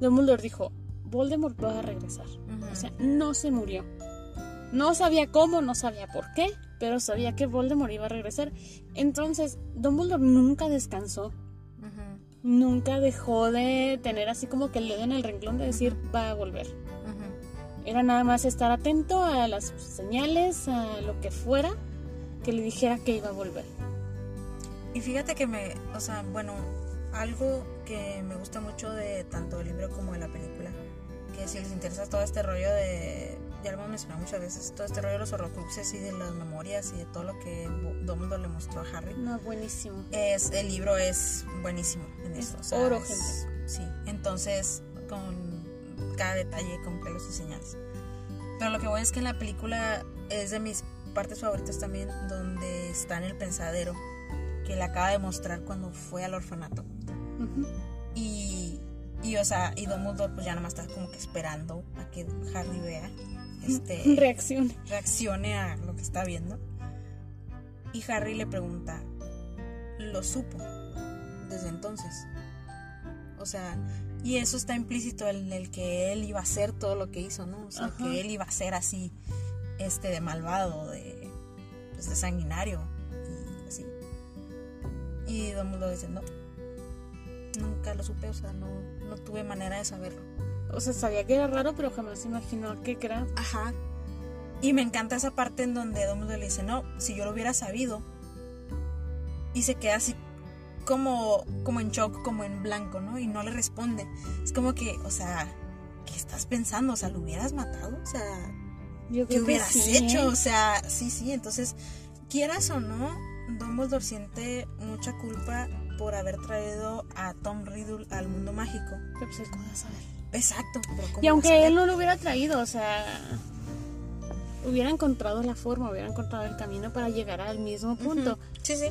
Dumbledore dijo, Voldemort va a regresar. O sea, no se murió. No sabía cómo, no sabía por qué, pero sabía que Voldemort iba a regresar. Entonces, Dumbledore nunca descansó. Nunca dejó de tener así como que el dedo en el renglón de decir, va a volver. Era nada más estar atento a las señales, a lo que fuera, que le dijera que iba a volver. Y fíjate que me, o sea, bueno, algo que me gusta mucho de tanto el libro como de la película, que si les interesa todo este rollo de, ya lo hemos mencionado muchas veces, todo este rollo de los horrocruxes y de las memorias y de todo lo que Dumbledore le mostró a Harry. No, buenísimo. Es, el libro es buenísimo en Es eso. o sea, oro, es- gente. Sí, entonces con cada detalle, con pelos y señales. Pero lo que voy es que en la película es de mis partes favoritas también, donde está en el pensadero, que le acaba de mostrar cuando fue al orfanato. Y, y o sea, y Dumbledore pues ya nada más está como que esperando a que Harry vea, este, Reacción. reaccione a lo que está viendo. Y Harry le pregunta, ¿lo supo desde entonces? O sea, y eso está implícito en el que él iba a hacer todo lo que hizo, ¿no? O sea, Ajá. que él iba a ser así, este, de malvado, de, pues, de sanguinario. Y Dumbledore dice, no, nunca lo supe, o sea, no, no tuve manera de saberlo. O sea, sabía que era raro, pero jamás imaginó que era. Ajá. Y me encanta esa parte en donde Dumbledore le dice, no, si yo lo hubiera sabido. Y se queda así como, como en shock, como en blanco, ¿no? Y no le responde. Es como que, o sea, ¿qué estás pensando? O sea, ¿lo hubieras matado? O sea, Yo ¿qué que hubieras sí, hecho? ¿eh? O sea, sí, sí. Entonces, quieras o no, Dumbledore siente mucha culpa por haber traído a Tom Riddle al mundo mágico. Pero pues él cómo va a saber. Exacto. pero ¿cómo Y aunque él no lo hubiera traído, o sea, hubiera encontrado la forma, hubiera encontrado el camino para llegar al mismo punto. Sí, sí.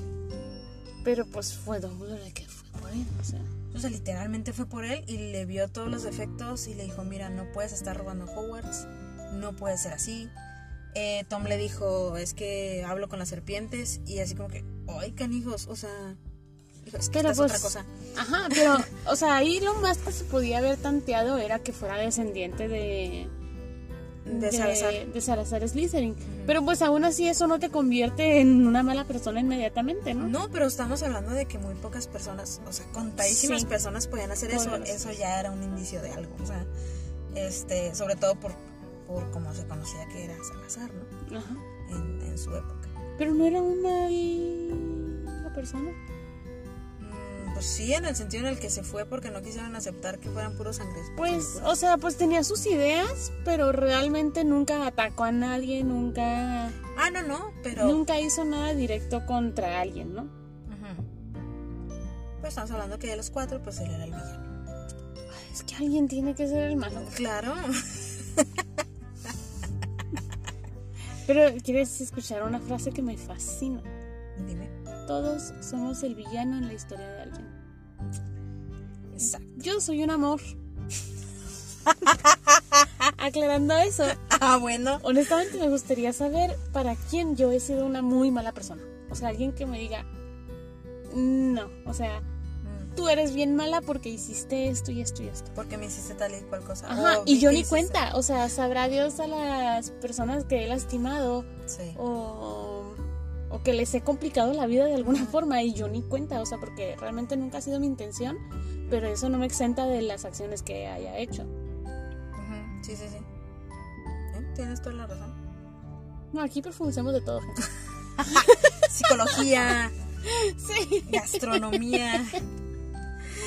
Pero pues fue Dumbledore el que fue por él, o sea. O sea, literalmente fue por él y le vio todos los defectos y le dijo, mira, no puedes estar robando Hogwarts, no puede ser así. Eh, Tom le dijo, es que hablo con las serpientes y así como que, ay, canijos, o sea, dijo, es que Pero esta es pues, otra cosa. Ajá, pero, o sea, ahí lo más que se podía haber tanteado era que fuera descendiente de. De Salazar. de Salazar Slytherin. Pero pues aún así eso no te convierte en una mala persona inmediatamente, ¿no? No, pero estamos hablando de que muy pocas personas, o sea, contadísimas Sí. personas podían hacer eso. Eso ya era un indicio de algo, o sea, este, sobre todo por, por cómo se conocía que era Salazar, ¿no? Ajá. En, en su época. Pero no era una mala persona. Mm, Pues sí, en el sentido en el que se fue porque no quisieron aceptar que fueran puros sangres. Pues, o sea, pues tenía sus ideas, pero realmente nunca atacó a nadie, nunca, Ah, no, no, pero. nunca hizo nada directo contra alguien, ¿no? Ujú. Pues estamos hablando que de los cuatro, pues él era el villano. Ay, es que alguien tiene que ser el malo. Claro. Pero quieres escuchar una frase que me fascina. Dime. Todos somos el villano en la historia de alguien. Exacto. Yo soy un amor. Aclarando eso, Ah, bueno. honestamente me gustaría saber para quién yo he sido una muy mala persona. O sea, alguien que me diga, no, o sea, tú eres bien mala porque hiciste esto y esto y esto. Porque me hiciste tal y cual cosa. Ajá, y yo ni hiciste- cuenta, o sea, sabrá Dios a las personas que he lastimado Sí. o, o que les he complicado la vida de alguna forma y yo ni cuenta, o sea, porque realmente nunca ha sido mi intención, pero eso no me exenta de las acciones que haya hecho. Sí, sí, sí. ¿Eh? Tienes toda la razón. No, aquí profundicemos de todo. Psicología, Sí. gastronomía.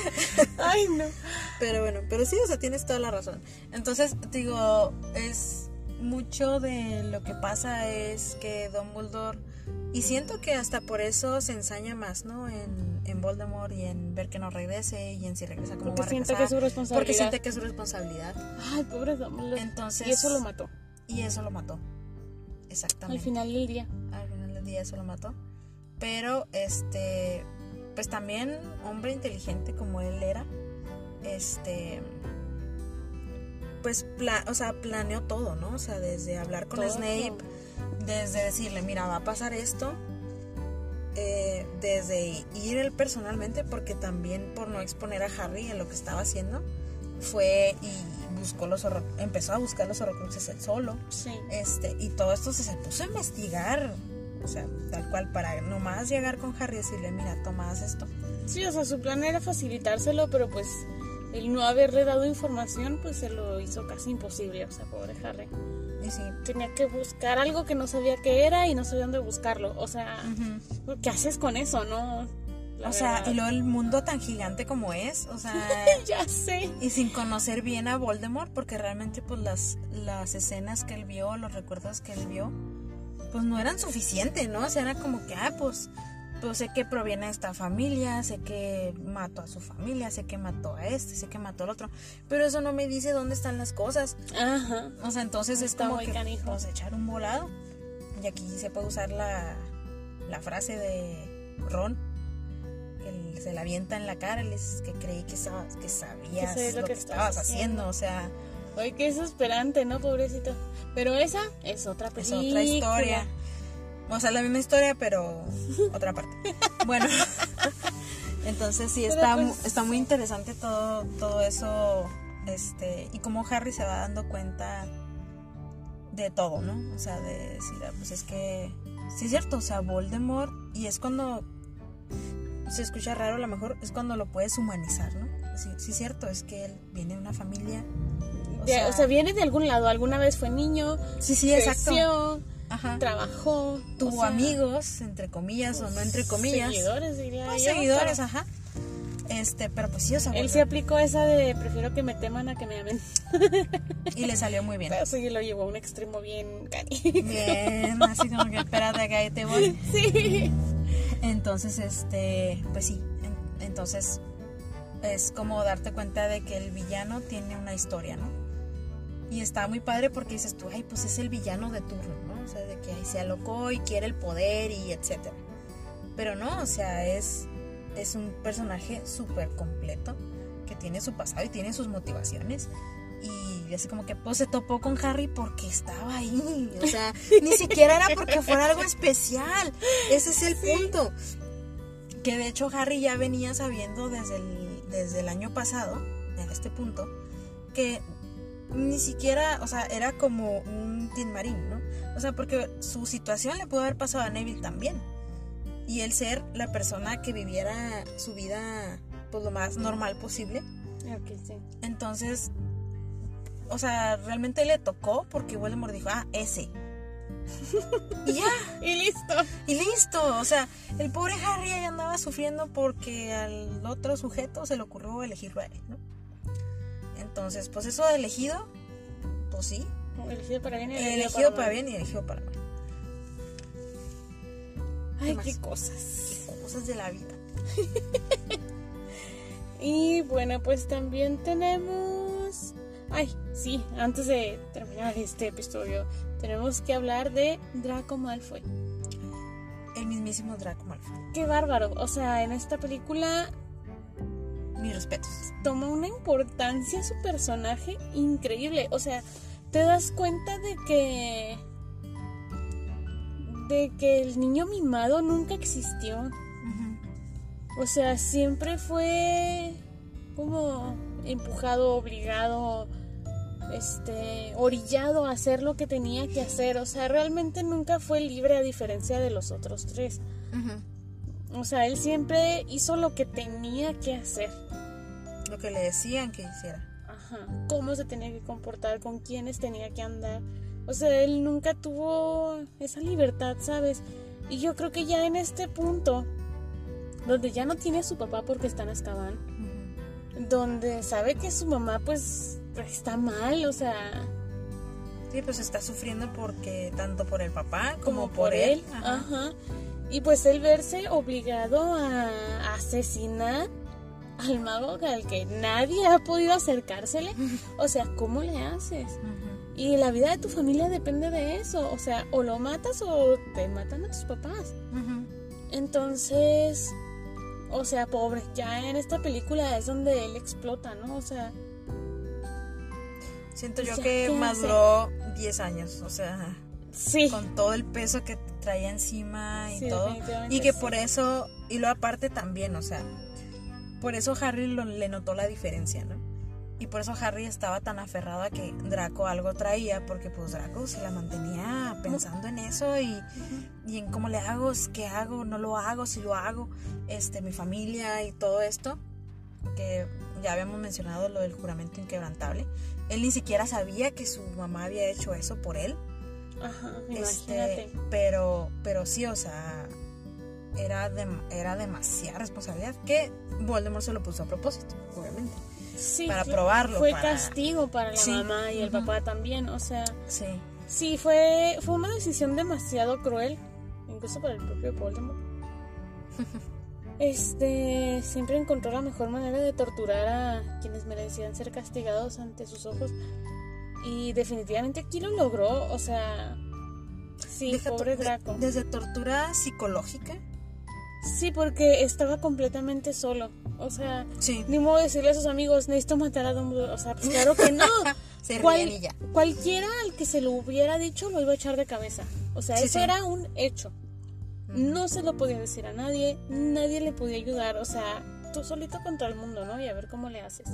Ay, no. Pero bueno, pero sí, o sea, tienes toda la razón. Entonces, digo, es mucho de lo que pasa es que Dumbledore, y siento que hasta por eso se ensaña más, ¿no? En, en Voldemort y en ver que no regrese y en si regresa como Porque va a siente que es su responsabilidad. Porque siente que es su responsabilidad. Ay, pobre Dumbledore. Entonces, Y eso lo mató. y eso lo mató. Exactamente. Al final del día. al final del día eso lo mató. Pero este, pues también hombre inteligente como él era, este, pues, pla- o sea, planeó todo, ¿no? O sea, desde hablar con Todo. Snape, desde decirle, mira, va a pasar esto, eh, desde ir él personalmente, porque también por no exponer a Harry en lo que estaba haciendo, fue y buscó los empezó a buscar los horrocruxes él solo. Sí. Este, y todo esto se, se puso a investigar. O sea, tal cual, para nomás llegar con Harry y decirle, mira, tomas esto. Sí, o sea, su plan era facilitárselo, pero pues el no haberle dado información, pues se lo hizo casi imposible. O sea, pobre Harry. Y sí. Tenía que buscar algo que no sabía qué era y no sabía dónde buscarlo. O sea, Ujú. ¿qué haces con eso, no? la o sea, verdad. y luego el mundo tan gigante como es, o sea, ya sé. y sin conocer bien a Voldemort, porque realmente pues las, las escenas que él vio, los recuerdos que él vio, pues no eran suficientes, ¿no? O sea, era como que, ah, pues, pues sé que proviene de esta familia, sé que mató a su familia, sé que mató a este, sé que mató al otro, pero eso no me dice dónde están las cosas. Ajá. O sea, entonces es Está como muy que canijo. pues echar un volado. Y aquí se puede usar la, la frase de Ron, que se la avienta en la cara, le dices que creí que, sab- que sabías sabías lo, que, estabas haciendo. O sea, Oye, qué desesperante, ¿no? Pobrecito. Pero esa es otra es película. otra historia. O sea, la misma historia, pero otra parte. Bueno, entonces sí, está, pues- está muy interesante todo, todo eso. Este, y cómo Harry se va dando cuenta de todo, ¿no? O sea, de decir, ah, pues es que sí es cierto, o sea, Voldemort, y es cuando se escucha raro, a lo mejor es cuando lo puedes humanizar, ¿no? Sí, sí es cierto, es que él viene de una familia. O De- sea, o sea, viene de algún lado. Alguna vez fue niño, sí, sí, exacto. Ajá. trabajó. Tuvo o sea, amigos, entre comillas o no entre comillas. Seguidores, diría Pues, yo, seguidores, ajá. Este, pero pues sí, o sea, Él sí aplicó esa de prefiero que me teman a que me amen. y le salió muy bien. Pero sí lo llevó a un extremo bien cari. Bien, así como que espérate que ahí te voy. Sí. Entonces, este, pues sí, en- entonces es como darte cuenta de que el villano tiene una historia, ¿no? Y está muy padre porque dices tú, ay, pues es el villano de turno, ¿no? O sea, de que ahí se alocó y quiere el poder y etcétera. Pero no, o sea, es, es un personaje súper completo que tiene su pasado y tiene sus motivaciones. Y así como que pues se topó con Harry porque estaba ahí. O sea, ni siquiera era porque fuera algo especial. Ese es el punto. Que de hecho Harry ya venía sabiendo desde el, desde el año pasado, en este punto, que ni siquiera, o sea, era como un Tin Marín, ¿no? O sea, porque su situación le pudo haber pasado a Neville también. Y el ser la persona que viviera su vida pues lo más normal posible. Ok, sí. Entonces, o sea, realmente le tocó porque Voldemort dijo, ah, ese. y ya, Y listo. y listo. O sea, el pobre Harry ahí andaba sufriendo porque al otro sujeto se le ocurrió elegirlo a él, ¿no? Entonces, pues eso de elegido, pues sí. Elegido para bien y Elegido para mal. bien y elegido para mal. Ay, más? qué cosas. Cosas de la vida. Y bueno, pues también tenemos. Ay, sí, antes de terminar este episodio, tenemos que hablar de Draco Malfoy. El mismísimo Draco Malfoy. Qué bárbaro. O sea, en esta película Mis respetos. toma una importancia su personaje increíble. O sea, te das cuenta de que. de que el niño mimado nunca existió. O sea, siempre fue como empujado, obligado, este, orillado a hacer lo que tenía que hacer. O sea, realmente nunca fue libre a diferencia de los otros tres. Ujú. O sea, él siempre hizo lo que tenía que hacer. Lo que le decían que hiciera. Ajá. Cómo se tenía que comportar, con quiénes tenía que andar. O sea, él nunca tuvo esa libertad, ¿sabes? Y yo creo que ya en este punto, donde ya no tiene a su papá porque está en Azkaban, Ujú. donde sabe que su mamá pues está mal, o sea, Sí, pues está sufriendo porque tanto por el papá como, como, por él, ajá. Y pues él verse obligado a asesinar al mago al que nadie ha podido acercársele, o sea, ¿cómo le haces? Y la vida de tu familia depende de eso, o sea, o lo matas o te matan a tus papás. Entonces, o sea, pobre, ya en esta película es donde él explota, ¿no? O sea, Siento yo que ¿qué maduró 10 años, o sea, sí. con todo el peso que traía encima y Sí, todo. Y que sí. por eso, y lo aparte también, o sea, por eso Harry lo- le notó la diferencia, ¿no? Y por eso Harry estaba tan aferrado a que Draco algo traía, porque pues Draco se la mantenía pensando en eso y, y en cómo le hago, qué hago, no lo hago, si lo hago, este, mi familia y todo esto, que ya habíamos mencionado lo del juramento inquebrantable. Él ni siquiera sabía que su mamá había hecho eso por él. Ajá, Este, imagínate. pero, pero sí, o sea, era, era demasiada responsabilidad que Voldemort se lo puso a propósito, obviamente. Sí, para probarlo, Fue para- castigo para la Sí, mamá y el papá también, o sea, Sí, sí, fue, fue una decisión demasiado cruel, incluso para el propio Voldemort. Este, siempre encontró la mejor manera de torturar a quienes merecían ser castigados ante sus ojos. Y definitivamente aquí lo logró, o sea, sí, Deja pobre de- Draco. desde tortura psicológica. Sí, porque estaba completamente solo. O sea, Sí. ni modo de decirle a sus amigos, necesito matar a Dumbledore. O sea, pues claro que no. Se Cual- ríen y ya. Cualquiera al que se lo hubiera dicho lo iba a echar de cabeza. O sea, Sí, eso sí. era un hecho. No se lo podía decir a nadie, nadie le podía ayudar. O sea, tú solito contra el mundo, ¿no? Y a ver cómo le haces.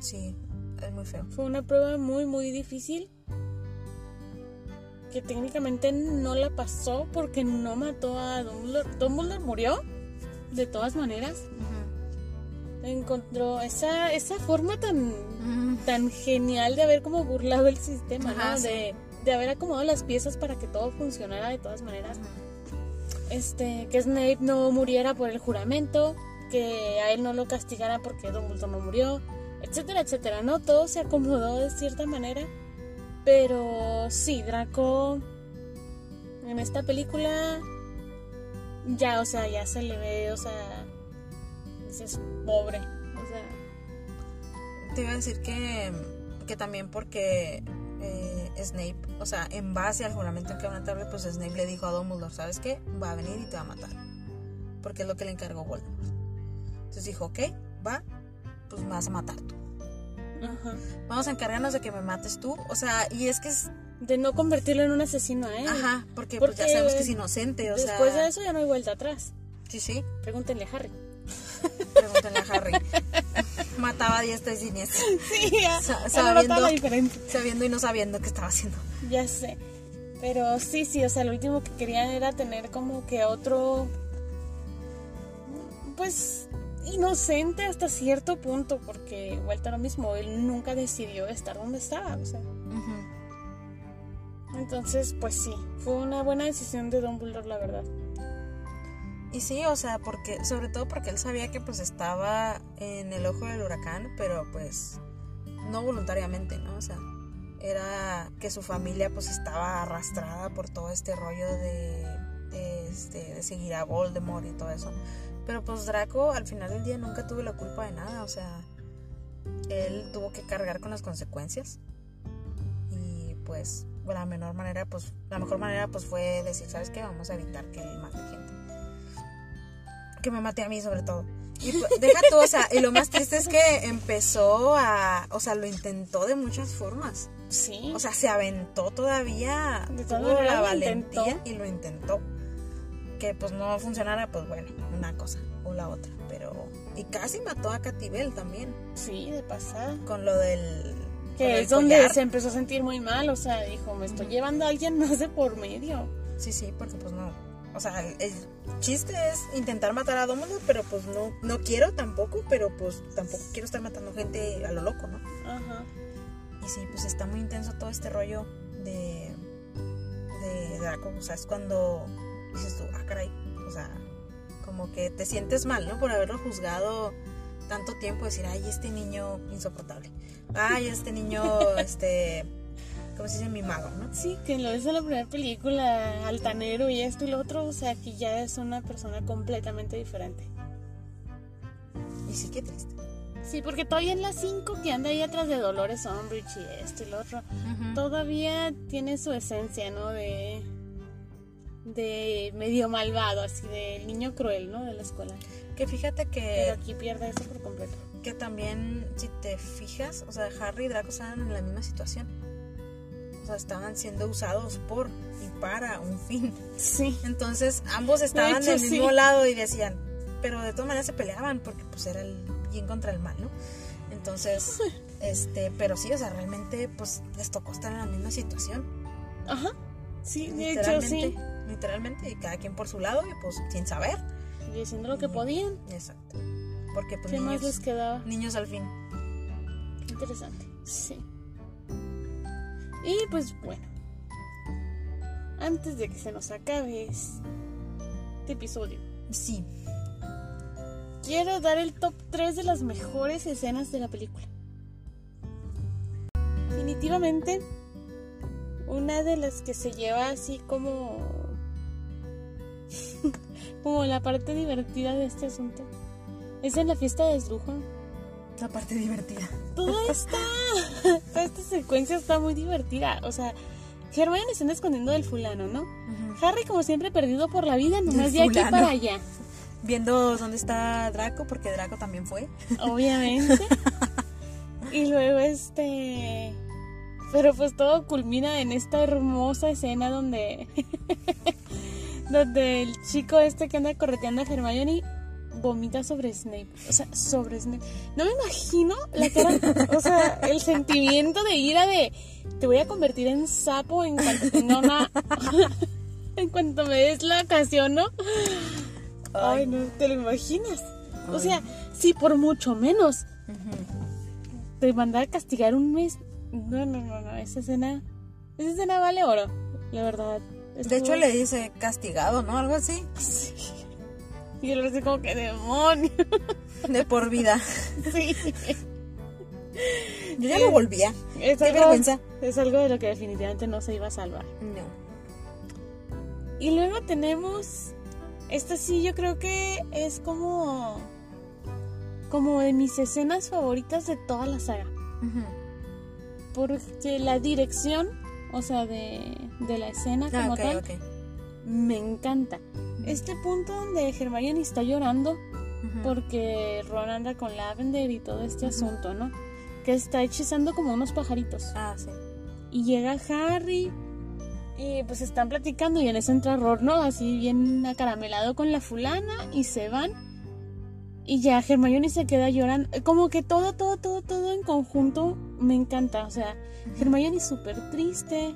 Sí, es muy feo. Fue una prueba muy, muy difícil. Que técnicamente no la pasó porque no mató a Dumbledore. Dumbledore murió, de todas maneras. Encontró esa, esa forma tan, tan genial de haber como burlado el sistema, Ajá, ¿no? sí. De, de haber acomodado las piezas para que todo funcionara de todas maneras. Este, que Snape no muriera por el juramento, que a él no lo castigara porque Dumbledore no murió, etcétera, etcétera, ¿no? Todo se acomodó de cierta manera, pero sí, Draco en esta película ya, o sea, ya se le ve, o sea, dices, pobre, o sea, Te iba a decir que, que también porque eh, Snape, o sea, en base al juramento en que van a darle, pues Snape le dijo a Dumbledore, ¿sabes qué? Va a venir y te va a matar. Porque es lo que le encargó Voldemort. Entonces dijo, ok, va, pues me vas a matar tú. Ajá. Vamos a encargarnos de que me mates tú. O sea, y es que es... De no convertirlo en un asesino a él. Ajá, porque, pues ya sabemos que es inocente, o Después sea... de eso ya no hay vuelta atrás. Sí, sí, Pregúntenle a Harry. pregúntenle a Harry. Mataba a diestra y siniestra, Sí, ya. Sa- ya sabiendo- diferencia. sabiendo y no sabiendo qué estaba haciendo. Ya sé. Pero sí, sí, o sea, lo último que querían era tener como que otro. Pues inocente hasta cierto punto, porque vuelta a lo mismo, él nunca decidió estar donde estaba, o sea. Entonces, pues sí, fue una buena decisión de Dumbledore, la verdad. Y sí, o sea, porque, sobre todo porque él sabía que pues estaba en el ojo del huracán, pero pues no voluntariamente, ¿no? O sea, era que su familia pues estaba arrastrada por todo este rollo de, de, este, de seguir a Voldemort y todo eso. Pero pues Draco al final del día nunca tuvo la culpa de nada, o sea, él tuvo que cargar con las consecuencias. Y pues la menor manera, pues, la mejor manera pues fue decir, ¿sabes qué? Vamos a evitar que él mate gente que me mate a mí sobre todo. Y pues, deja tú, o sea, y lo más triste es que empezó a, o sea, lo intentó de muchas formas. Sí. O sea, se aventó todavía, De tuvo la valentía intentó. y lo intentó. Que pues no funcionara, pues bueno, una cosa o la otra. Pero, y casi mató a Catibel también, sí, de pasada. con lo del... Que es donde collar. se empezó a sentir muy mal, o sea, dijo, me estoy llevando a alguien más de por medio. Sí, sí, porque pues no. O sea, el, el chiste es intentar matar a Dumbledore, pero pues no, no quiero tampoco, pero pues tampoco quiero estar matando gente a lo loco, ¿no? Ajá. Y sí, pues está muy intenso todo este rollo de, de Draco. O sea, es cuando dices tú, ah, caray. O sea, como que te sientes mal, ¿no? Por haberlo juzgado tanto tiempo, decir, ay, este niño insoportable. Ay, este niño, este, ¿cómo se dice? Mimado, ¿no? Sí, que lo ves en la primera película, altanero y esto y lo otro, o sea, que ya es una persona completamente diferente. Y sí, qué triste. Sí, porque todavía en las 5 que anda ahí atrás de Dolores Umbridge y esto y lo otro, todavía tiene su esencia, ¿no? De de medio malvado, así del niño cruel, ¿no? De la escuela. Que fíjate Pero que, aquí pierde eso por completo. que también, si te fijas, o sea, Harry y Draco estaban en la misma situación. O sea, estaban siendo usados por y para un fin. Sí. Entonces, ambos estaban hecho, del sí. mismo lado y decían, pero de todas maneras se peleaban porque pues era el bien contra el mal, ¿no? Entonces, este, pero sí, o sea, realmente pues les tocó estar en la misma situación. Ajá. Sí, de hecho sí. Literalmente, y cada quien por su lado y pues sin saber. Y haciendo lo que podían. Exacto. Porque pues ¿Qué más les niños, quedaba? niños al fin. Interesante. Sí. Y pues bueno. Antes de que se nos acabe es- este episodio. Sí. Quiero dar el top 3 de las mejores escenas de la película. Definitivamente, una de las que se lleva así como. como la parte divertida de este asunto. Es en la fiesta de Slujo. La parte divertida. Todo está. Toda esta secuencia está muy divertida. O sea, Hermione se anda escondiendo del fulano, ¿no? Harry, como siempre, perdido por la vida, nomás de aquí para allá. Viendo dónde está Draco, porque Draco también fue. Obviamente. y luego, este. Pero pues todo culmina en esta hermosa escena donde. Donde el chico este que anda correteando a Hermione vomita sobre Snape. O sea, sobre Snape. No me imagino la cara. O sea, el sentimiento de ira de. Te voy a convertir en sapo en cuanto tenga una. en cuanto me des la ocasión, ¿no? Ay, no, te lo imaginas. O sea, sí, por mucho menos. Te mandar a castigar un mes. No, no, no, no. Esa escena. Esa escena vale oro, la verdad. De hecho, le dice castigado, ¿no? Algo así. Sí. Y él así como que demonio. De por vida. Sí. Yo ya lo volvía. Es Qué algo, vergüenza. es algo de lo que definitivamente no se iba a salvar. No. Y luego tenemos. Esta sí, yo creo que es como. Como de mis escenas favoritas de toda la saga. Porque la dirección, o sea, de, de la escena Ah, como tal, me encanta. Este punto donde Hermione está llorando porque Ron anda con Lavender y todo este asunto, ¿no? Que está hechizando como unos pajaritos. Ah, sí. Y llega Harry y pues están platicando y en eso entra Ron, ¿no? Así bien acaramelado con la fulana y se van. Y ya Hermione se queda llorando. Como que todo, todo, todo, todo en conjunto me encanta. O sea, Hermione súper triste.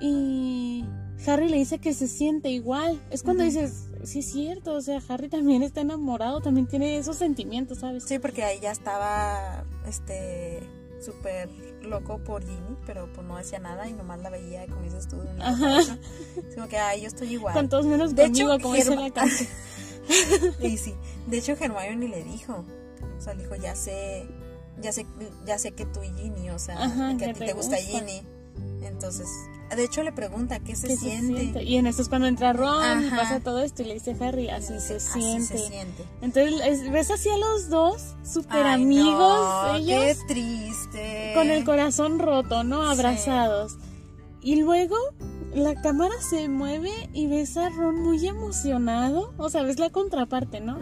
Y Harry le dice que se siente igual. Es cuando Ujú. dices, sí es cierto, o sea, Harry también está enamorado, también tiene esos sentimientos, ¿sabes? Sí, porque ahí ya estaba, este, súper loco por Ginny, pero pues no decía nada y nomás la veía, como dices tú, una Ajá. como que, ay, yo estoy igual. Con todos menos De conmigo, hecho, como dice la canción. Y sí, de hecho Hermione le dijo, o sea, le dijo, ya sé, ya sé, ya sé que tú y Ginny, o sea, Ajá, que a ti te gusta gusta. Ginny. Entonces, de hecho le pregunta, ¿qué se ¿Qué siente? Y en esto es cuando entra Ron y pasa todo esto y le dice Harry, así Y se dice, siente. Así se siente. Entonces es- ves así a los dos, súper Ay, amigos, no, ellos Qué triste. con el corazón roto, ¿no? Sí. Abrazados. Y luego la cámara se mueve y ves a Ron muy emocionado. O sea, ves la contraparte, ¿no?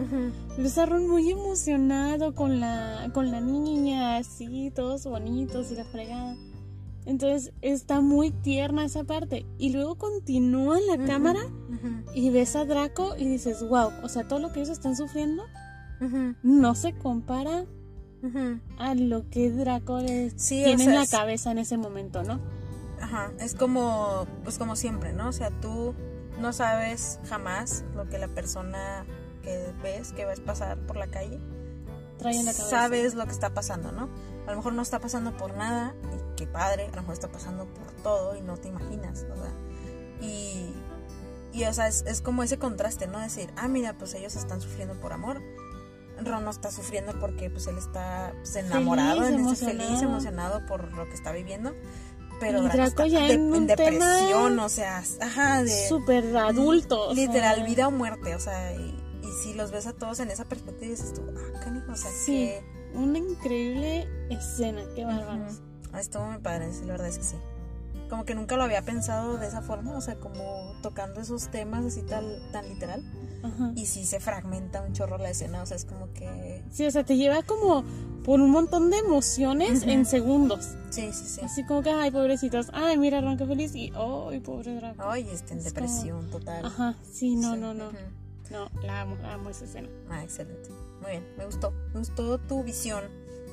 Ves a Ron muy emocionado con la, con la niña, así, todos bonitos y la fregada. Entonces está muy tierna esa parte. Y luego continúa la cámara y ves a Draco y dices, wow, o sea, todo lo que ellos están sufriendo no se compara a lo que Draco les Sí, o tiene sea, en la cabeza en ese momento, ¿no? Ajá, es como, pues como siempre, ¿no? O sea, tú no sabes jamás lo que la persona que ves, que ves pasar por la calle, Trae en la cabeza. sabes lo que está pasando, ¿no? A lo mejor no está pasando por nada, y qué padre, a lo mejor está pasando por todo y no te imaginas, ¿verdad? Y, y o sea, es, es como ese contraste, ¿no? Decir, ah, mira, pues ellos están sufriendo por amor. Ron no está sufriendo porque pues él está pues, enamorado, Feliz, en ese feliz, emocionado. emocionado por lo que está viviendo. Pero Y Draco ya de- en un depresión, tema o sea, ajá, de Súper adulto. o literal sea, vida o muerte, o sea, y, y si los ves a todos en esa perspectiva dices tú, ah, canijo, o sea, Sí. que Una increíble escena, qué bárbaros. Ujú. Ah, estuvo muy padre, la verdad es que sí. Como que nunca lo había pensado de esa forma, o sea, como tocando esos temas así tal, tan literal. Ajá. Y sí se fragmenta un chorro la escena, o sea, es como que... Sí, o sea, te lleva como por un montón de emociones Ujú. en segundos. Sí, sí, sí. Así como que, ay, pobrecitos. Ay, mira, qué feliz. Y, ay, pobre Draco. Ay, está en Es depresión total. Ajá, sí, no, Sí, no, no. ujú. No, la amo, la amo esa escena. Ah, excelente. Muy bien, me gustó. Me gustó tu visión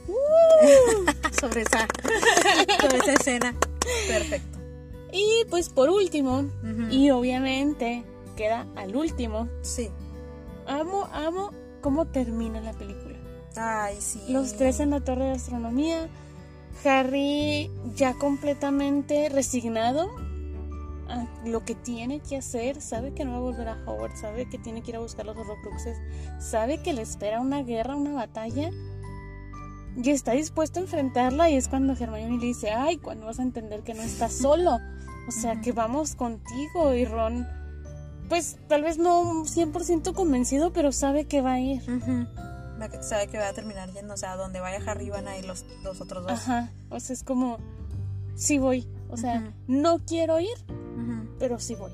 sobre esa, sobre esa escena. Perfecto. Y pues por último, y obviamente queda al último, Sí. amo, amo cómo termina la película. Ay, sí. Los tres en la torre de astronomía, Harry ya completamente resignado a lo que tiene que hacer, sabe que no va a volver a Howard, sabe que tiene que ir a buscar los Horrocruxes, sabe que le espera una guerra, una batalla y está dispuesto a enfrentarla y es cuando Hermione le dice, ay, cuando vas a entender que no estás solo, o sea, que vamos contigo y Ron, pues tal vez no 100% convencido, pero sabe que va a ir. Sabe que va a terminar yendo, o sea, donde vaya Harry van a ir los, los otros dos. Ajá, o sea, es como, sí voy, o sea, no quiero ir, pero sí voy.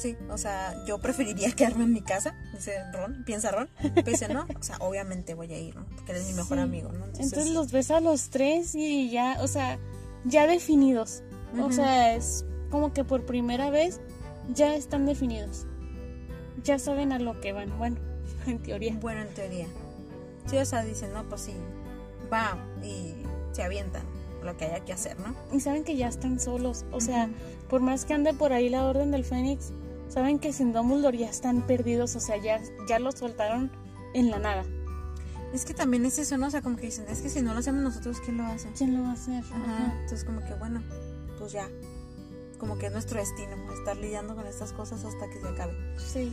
Sí, o sea, yo preferiría quedarme en mi casa, dice Ron, piensa Ron. Pero dice, no, o sea, obviamente voy a ir, ¿no? Porque eres mi mejor amigo, ¿no? Entonces, los ves a los tres y ya, o sea, ya definidos. O sea, es como que por primera vez ya están definidos. Ya saben a lo que van. Bueno, en teoría. Bueno, en teoría. Sí, o sea, dicen, no, pues sí, va y se avientan lo que haya que hacer, ¿no? Y saben que ya están solos. O sea, por más que ande por ahí la Orden del Fénix, saben que sin Dumbledore ya están perdidos. O sea, ya, ya los soltaron en la nada. Es que también es eso, ¿no? O sea, como que dicen, es que si no lo hacemos nosotros, ¿quién lo hace? ¿Quién lo va a hacer? Ajá. Entonces, como que bueno, pues ya. Como que es nuestro destino, estar lidiando con estas cosas hasta que se acabe. Sí.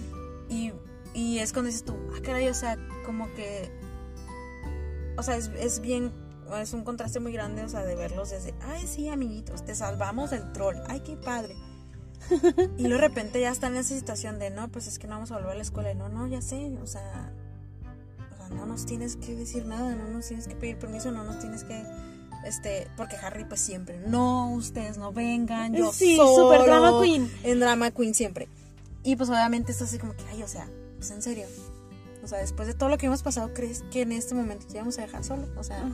Y, y es cuando dices tú, ah, caray, o sea, como que. O sea, es, es bien es un contraste muy grande, o sea, de verlos desde, ay, sí, amiguitos, te salvamos del troll, ay, qué padre. Y de repente ya están en esa situación de, no, pues es que no vamos a volver a la escuela. Y no, no, ya sé, o sea, o sea, no nos tienes que decir nada, no nos tienes que pedir permiso, no nos tienes que, este, porque Harry pues siempre, no, ustedes no vengan, yo sí, super drama queen. En drama queen siempre. Y pues obviamente esto así como que, ay, o sea, pues en serio, o sea, después de todo lo que hemos pasado, ¿crees que en este momento te íbamos a dejar solo? O sea,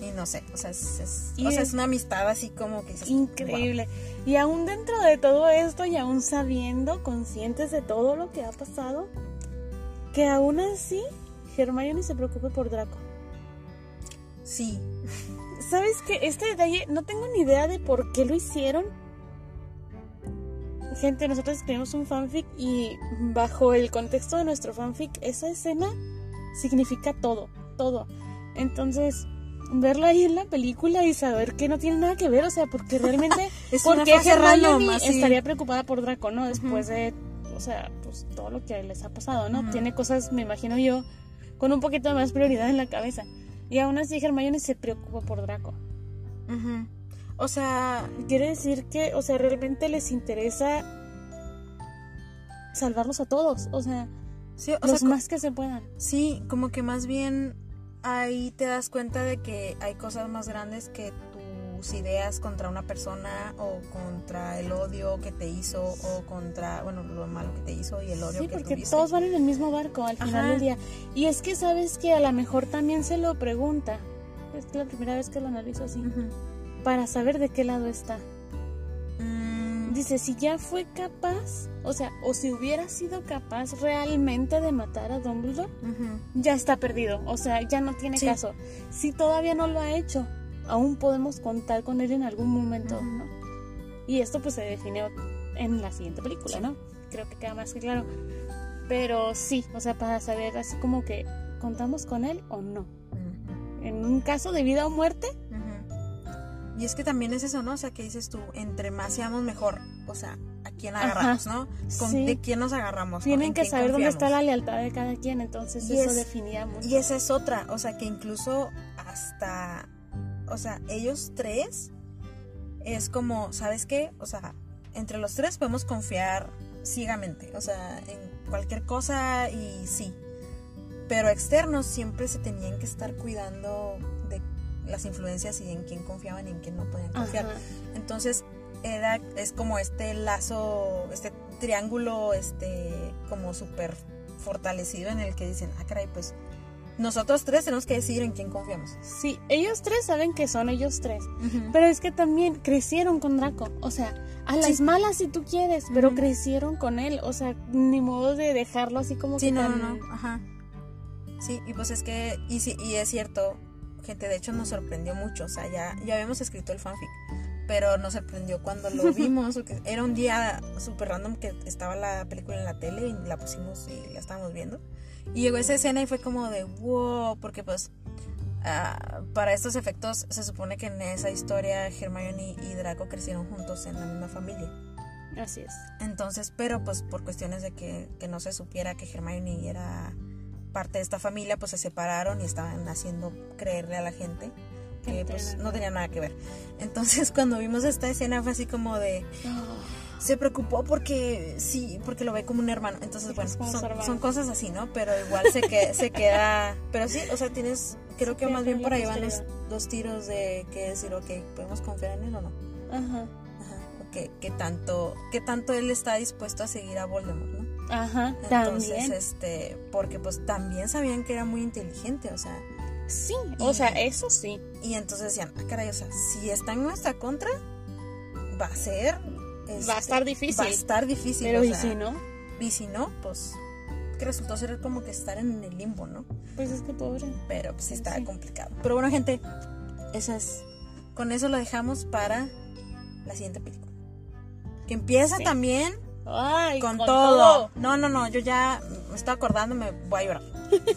y no sé, o sea, es, o sea, es una amistad así como que... increíble. Y aún dentro de todo esto y aún sabiendo, conscientes de todo lo que ha pasado, que aún así Hermione se preocupe por Draco. Sí. ¿Sabes qué? Este detalle no tengo ni idea de por qué lo hicieron gente, nosotros escribimos un fanfic y bajo el contexto de nuestro fanfic, esa escena significa todo, todo. Entonces, verla ahí en la película y saber que no tiene nada que ver, o sea, porque realmente es porque Hermione estaría preocupada por Draco, ¿no? Después de, o sea, pues todo lo que les ha pasado, ¿no? Tiene cosas, me imagino yo, con un poquito más prioridad en la cabeza. Y aún así Hermione se preocupa por Draco. O sea, quiere decir que, o sea, realmente les interesa salvarlos a todos, o sea, los más que se puedan. Sí, como que más bien ahí te das cuenta de que hay cosas más grandes que tus ideas contra una persona o contra el odio que te hizo o contra, bueno, lo malo que te hizo y el odio sí, que porque todos van en el mismo barco al final del día. Y es que sabes que a lo mejor también se lo pregunta. Es la primera vez que lo analizo así para saber de qué lado está. Dice, si ya fue capaz, o sea, o si hubiera sido capaz realmente de matar a Dumbledore, ya está perdido, o sea, ya no tiene caso. Si todavía no lo ha hecho, aún podemos contar con él en algún momento, ¿no? Y esto pues se define en la siguiente película, ¿no? Creo que queda más que claro. Pero sí, o sea, para saber así como que contamos con él o no. En un caso de vida o muerte, y es que también es eso, ¿no? O sea, que dices tú, entre más seamos mejor, o sea, ¿a quién agarramos, no? ¿De quién nos agarramos? Tienen que saber dónde está la lealtad de cada quien, entonces eso definía mucho. Y esa es otra, o sea, que incluso hasta, o sea, ellos tres es como, ¿sabes qué? O sea, entre los tres podemos confiar ciegamente, o sea, en cualquier cosa y sí. Pero externos siempre se tenían que estar cuidando las influencias y en quién confiaban y en quién no podían confiar. Entonces, era, es como este lazo, este triángulo, este, como súper fortalecido en el que dicen, ah, caray, pues nosotros tres tenemos que decidir en quién confiamos. Sí, ellos tres saben que son ellos tres, pero es que también crecieron con Draco, o sea, a las malas si tú quieres, pero crecieron con él, o sea, ni modo de dejarlo así como sí, que no, no, no, ajá. Sí, y pues es que, y, sí, y es cierto, gente, de hecho nos sorprendió mucho, o sea, ya, ya habíamos escrito el fanfic, pero nos sorprendió cuando lo vimos, era un día súper random que estaba la película en la tele y la pusimos y la estábamos viendo. Y llegó esa escena y fue como de wow, porque pues ah, para estos efectos se supone que en esa historia Hermione y Draco crecieron juntos en la misma familia. Así es. Entonces, pero pues por cuestiones de que, que no se supiera que Hermione era parte de esta familia, pues se separaron y estaban haciendo creerle a la gente Que pues no tenía nada que ver. Entonces, cuando vimos esta escena fue así como de se preocupó porque sí, porque lo ve como un hermano. Entonces, bueno, son, son cosas así, ¿no? Pero igual se, que, se queda. Pero sí, o sea, tienes. Creo que más bien por ahí van los, los tiros de que decir, ok, ¿podemos confiar en él o no? Ajá. Ajá. o Que, que tanto, que tanto él está dispuesto a seguir a Voldemort, ¿no? Ajá. Entonces, También. este, porque pues también sabían que era muy inteligente, o sea, Sí. O sea, eso sí. y entonces decían, ah, caray, o sea, si está en nuestra contra, va a ser. este, Va a estar difícil. Va a estar difícil. Pero o y sea, si no, Y si no, pues que resultó ser como que estar en el limbo, ¿no? pues es que pobre. Pero pues sí está Sí. complicado. Pero bueno, gente, eso es. Con eso lo dejamos para la siguiente película. Que empieza Sí. también Ay, con, con, todo. No, no, no, yo ya me estoy acordando, me voy a llorar.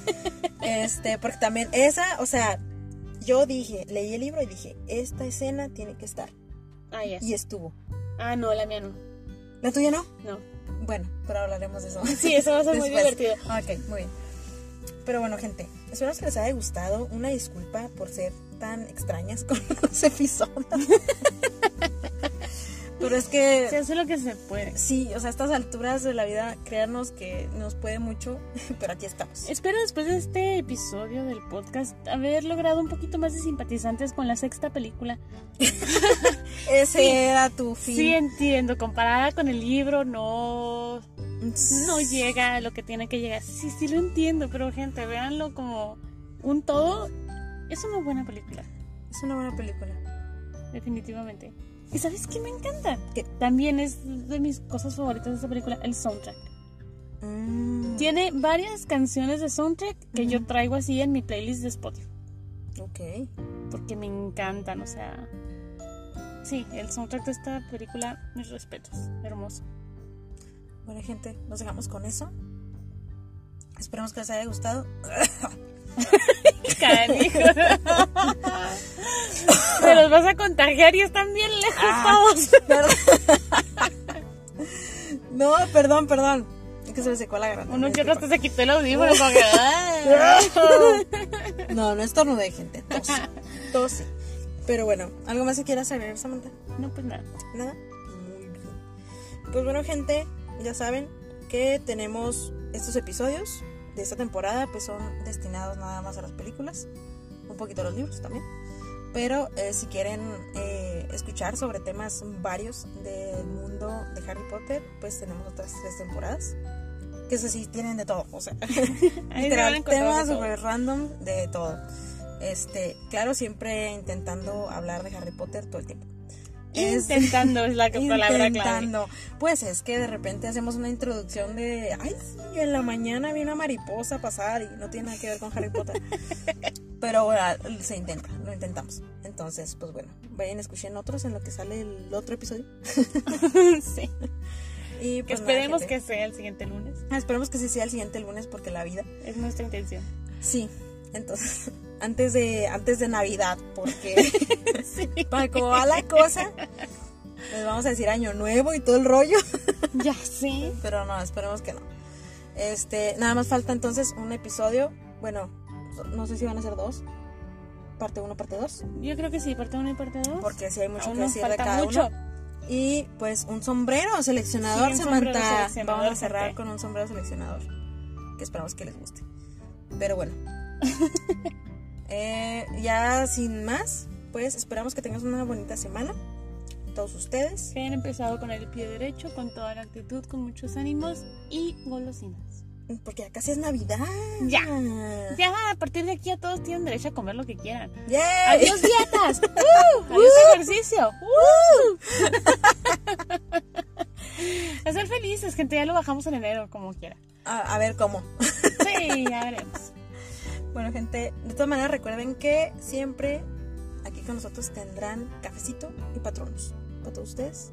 este, porque también esa, o sea, yo dije, leí el libro y dije, esta escena tiene que estar. Ah, ya. Y estuvo. Ah, no, la mía no. ¿La tuya no? No. Bueno, pero hablaremos de eso. Sí, eso va a ser muy divertido. Ok, muy bien. Pero bueno, gente, esperamos que les haya gustado. Una disculpa por ser tan extrañas con los episodios. Pero es que Se hace lo que se puede. sí, o sea, a estas alturas de la vida, créanos que nos puede mucho, pero aquí estamos. Espero después de este episodio del podcast haber logrado un poquito más de simpatizantes con la sexta película. Ese sí. era tu fin. Sí entiendo, comparada con el libro no no llega a lo que tiene que llegar. Sí, sí lo entiendo, pero gente, véanlo como un todo. Es una buena película, Es una buena película. definitivamente. ¿Y sabes qué me encanta? ¿Qué? También es de mis cosas favoritas de esta película, el soundtrack. Mm, Tiene varias canciones de soundtrack que yo traigo así en mi playlist de Spotify. ok. Porque me encantan, o sea... Sí, el soundtrack de esta película, mis respetos, hermoso. Bueno, gente, nos dejamos con eso. Esperemos que les haya gustado. Canijo. Me los vas a contagiar y están bien lejos Ah. todos. Perdón. no, perdón, perdón. Es que se me secó la garganta. Uno que otro se quitó el audífono. que. No, no estornudé, gente. Tos. Tos sí. Pero bueno, ¿algo más que quieras agregar, Samantha? No, pues nada. ¿Nada? Muy bien. Pues bueno, gente, ya saben que tenemos estos episodios de esta temporada, pues son destinados nada más a las películas, un poquito a los libros también. Pero eh, si quieren eh, escuchar sobre temas varios del mundo de Harry Potter, pues tenemos otras tres temporadas. Que eso sí, tienen de todo. O sea, literal, temas súper random de todo. Este, claro, siempre intentando hablar de Harry Potter todo el tiempo. Es- Intentando es la palabra clave. Intentando. Pues es que de repente hacemos una introducción de, ay, sí, en la mañana vi una mariposa pasar y no tiene nada que ver con Harry Potter. Pero bueno, se intenta, lo intentamos. Entonces, pues bueno, vayan a escuchar otros en lo que sale el otro episodio. sí. Y pues esperemos que sea el siguiente lunes. Ah, Esperemos que sí sea el siguiente lunes porque la vida. Es nuestra intención. Sí. Entonces, antes de, antes de Navidad, porque para cómo va la cosa, les vamos a decir año nuevo y todo el rollo. Ya sí. Pero no, esperemos que no. Este, nada más falta entonces un episodio. Bueno, no sé si van a ser dos. Parte 1, parte 2. Yo creo que sí, parte 1 y parte 2. Porque sí hay mucho Aún que decir de cada mucho. uno. Y pues un sombrero seleccionador, Sí, un sombrero Samantha. seleccionador, Vamos a cerrar gente. con un sombrero seleccionador. Que esperamos que les guste. Pero bueno. Eh, ya sin más, pues esperamos que tengas una bonita semana. Todos ustedes. Que hayan empezado con el pie derecho, con toda la actitud, con muchos ánimos y golosinas. Porque ya casi es Navidad. Ya. Ya, a partir de aquí ya todos tienen derecho a comer lo que quieran. ¡Yay! ¡Adiós dietas! ¡Uh! ¡Adiós ejercicio! ¡Uh! a ser felices, gente, ya lo bajamos en enero, como quiera. A, a ver cómo. Sí, ya veremos. Bueno, gente, de todas maneras recuerden que siempre aquí con nosotros tendrán cafecito y patronos. Para todos ustedes.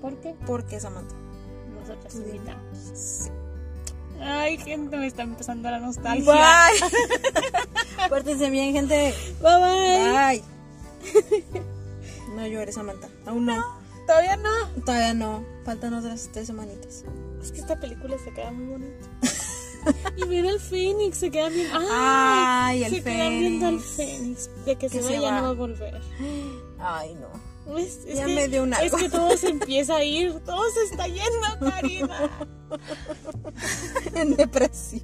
¿Por qué? Porque Samantha. Dime. invitamos. Sí. Ay, gente, me está empezando la nostalgia. Bye. Pórtense bien, gente. Bye, bye. Bye. No llores, Samantha. Aún no. Todavía no. Todavía no, faltan otras tres semanitas. Es que esta película se queda muy bonita. y ver al Fénix, se queda bien. ¡Ay! Ay, el se queda viendo al Fénix. De que, se vaya va. no va a volver. Ay, no. Es, es Ya que, me dio un Es que todo se empieza a ir, todo se está yendo, Karina. en depresión.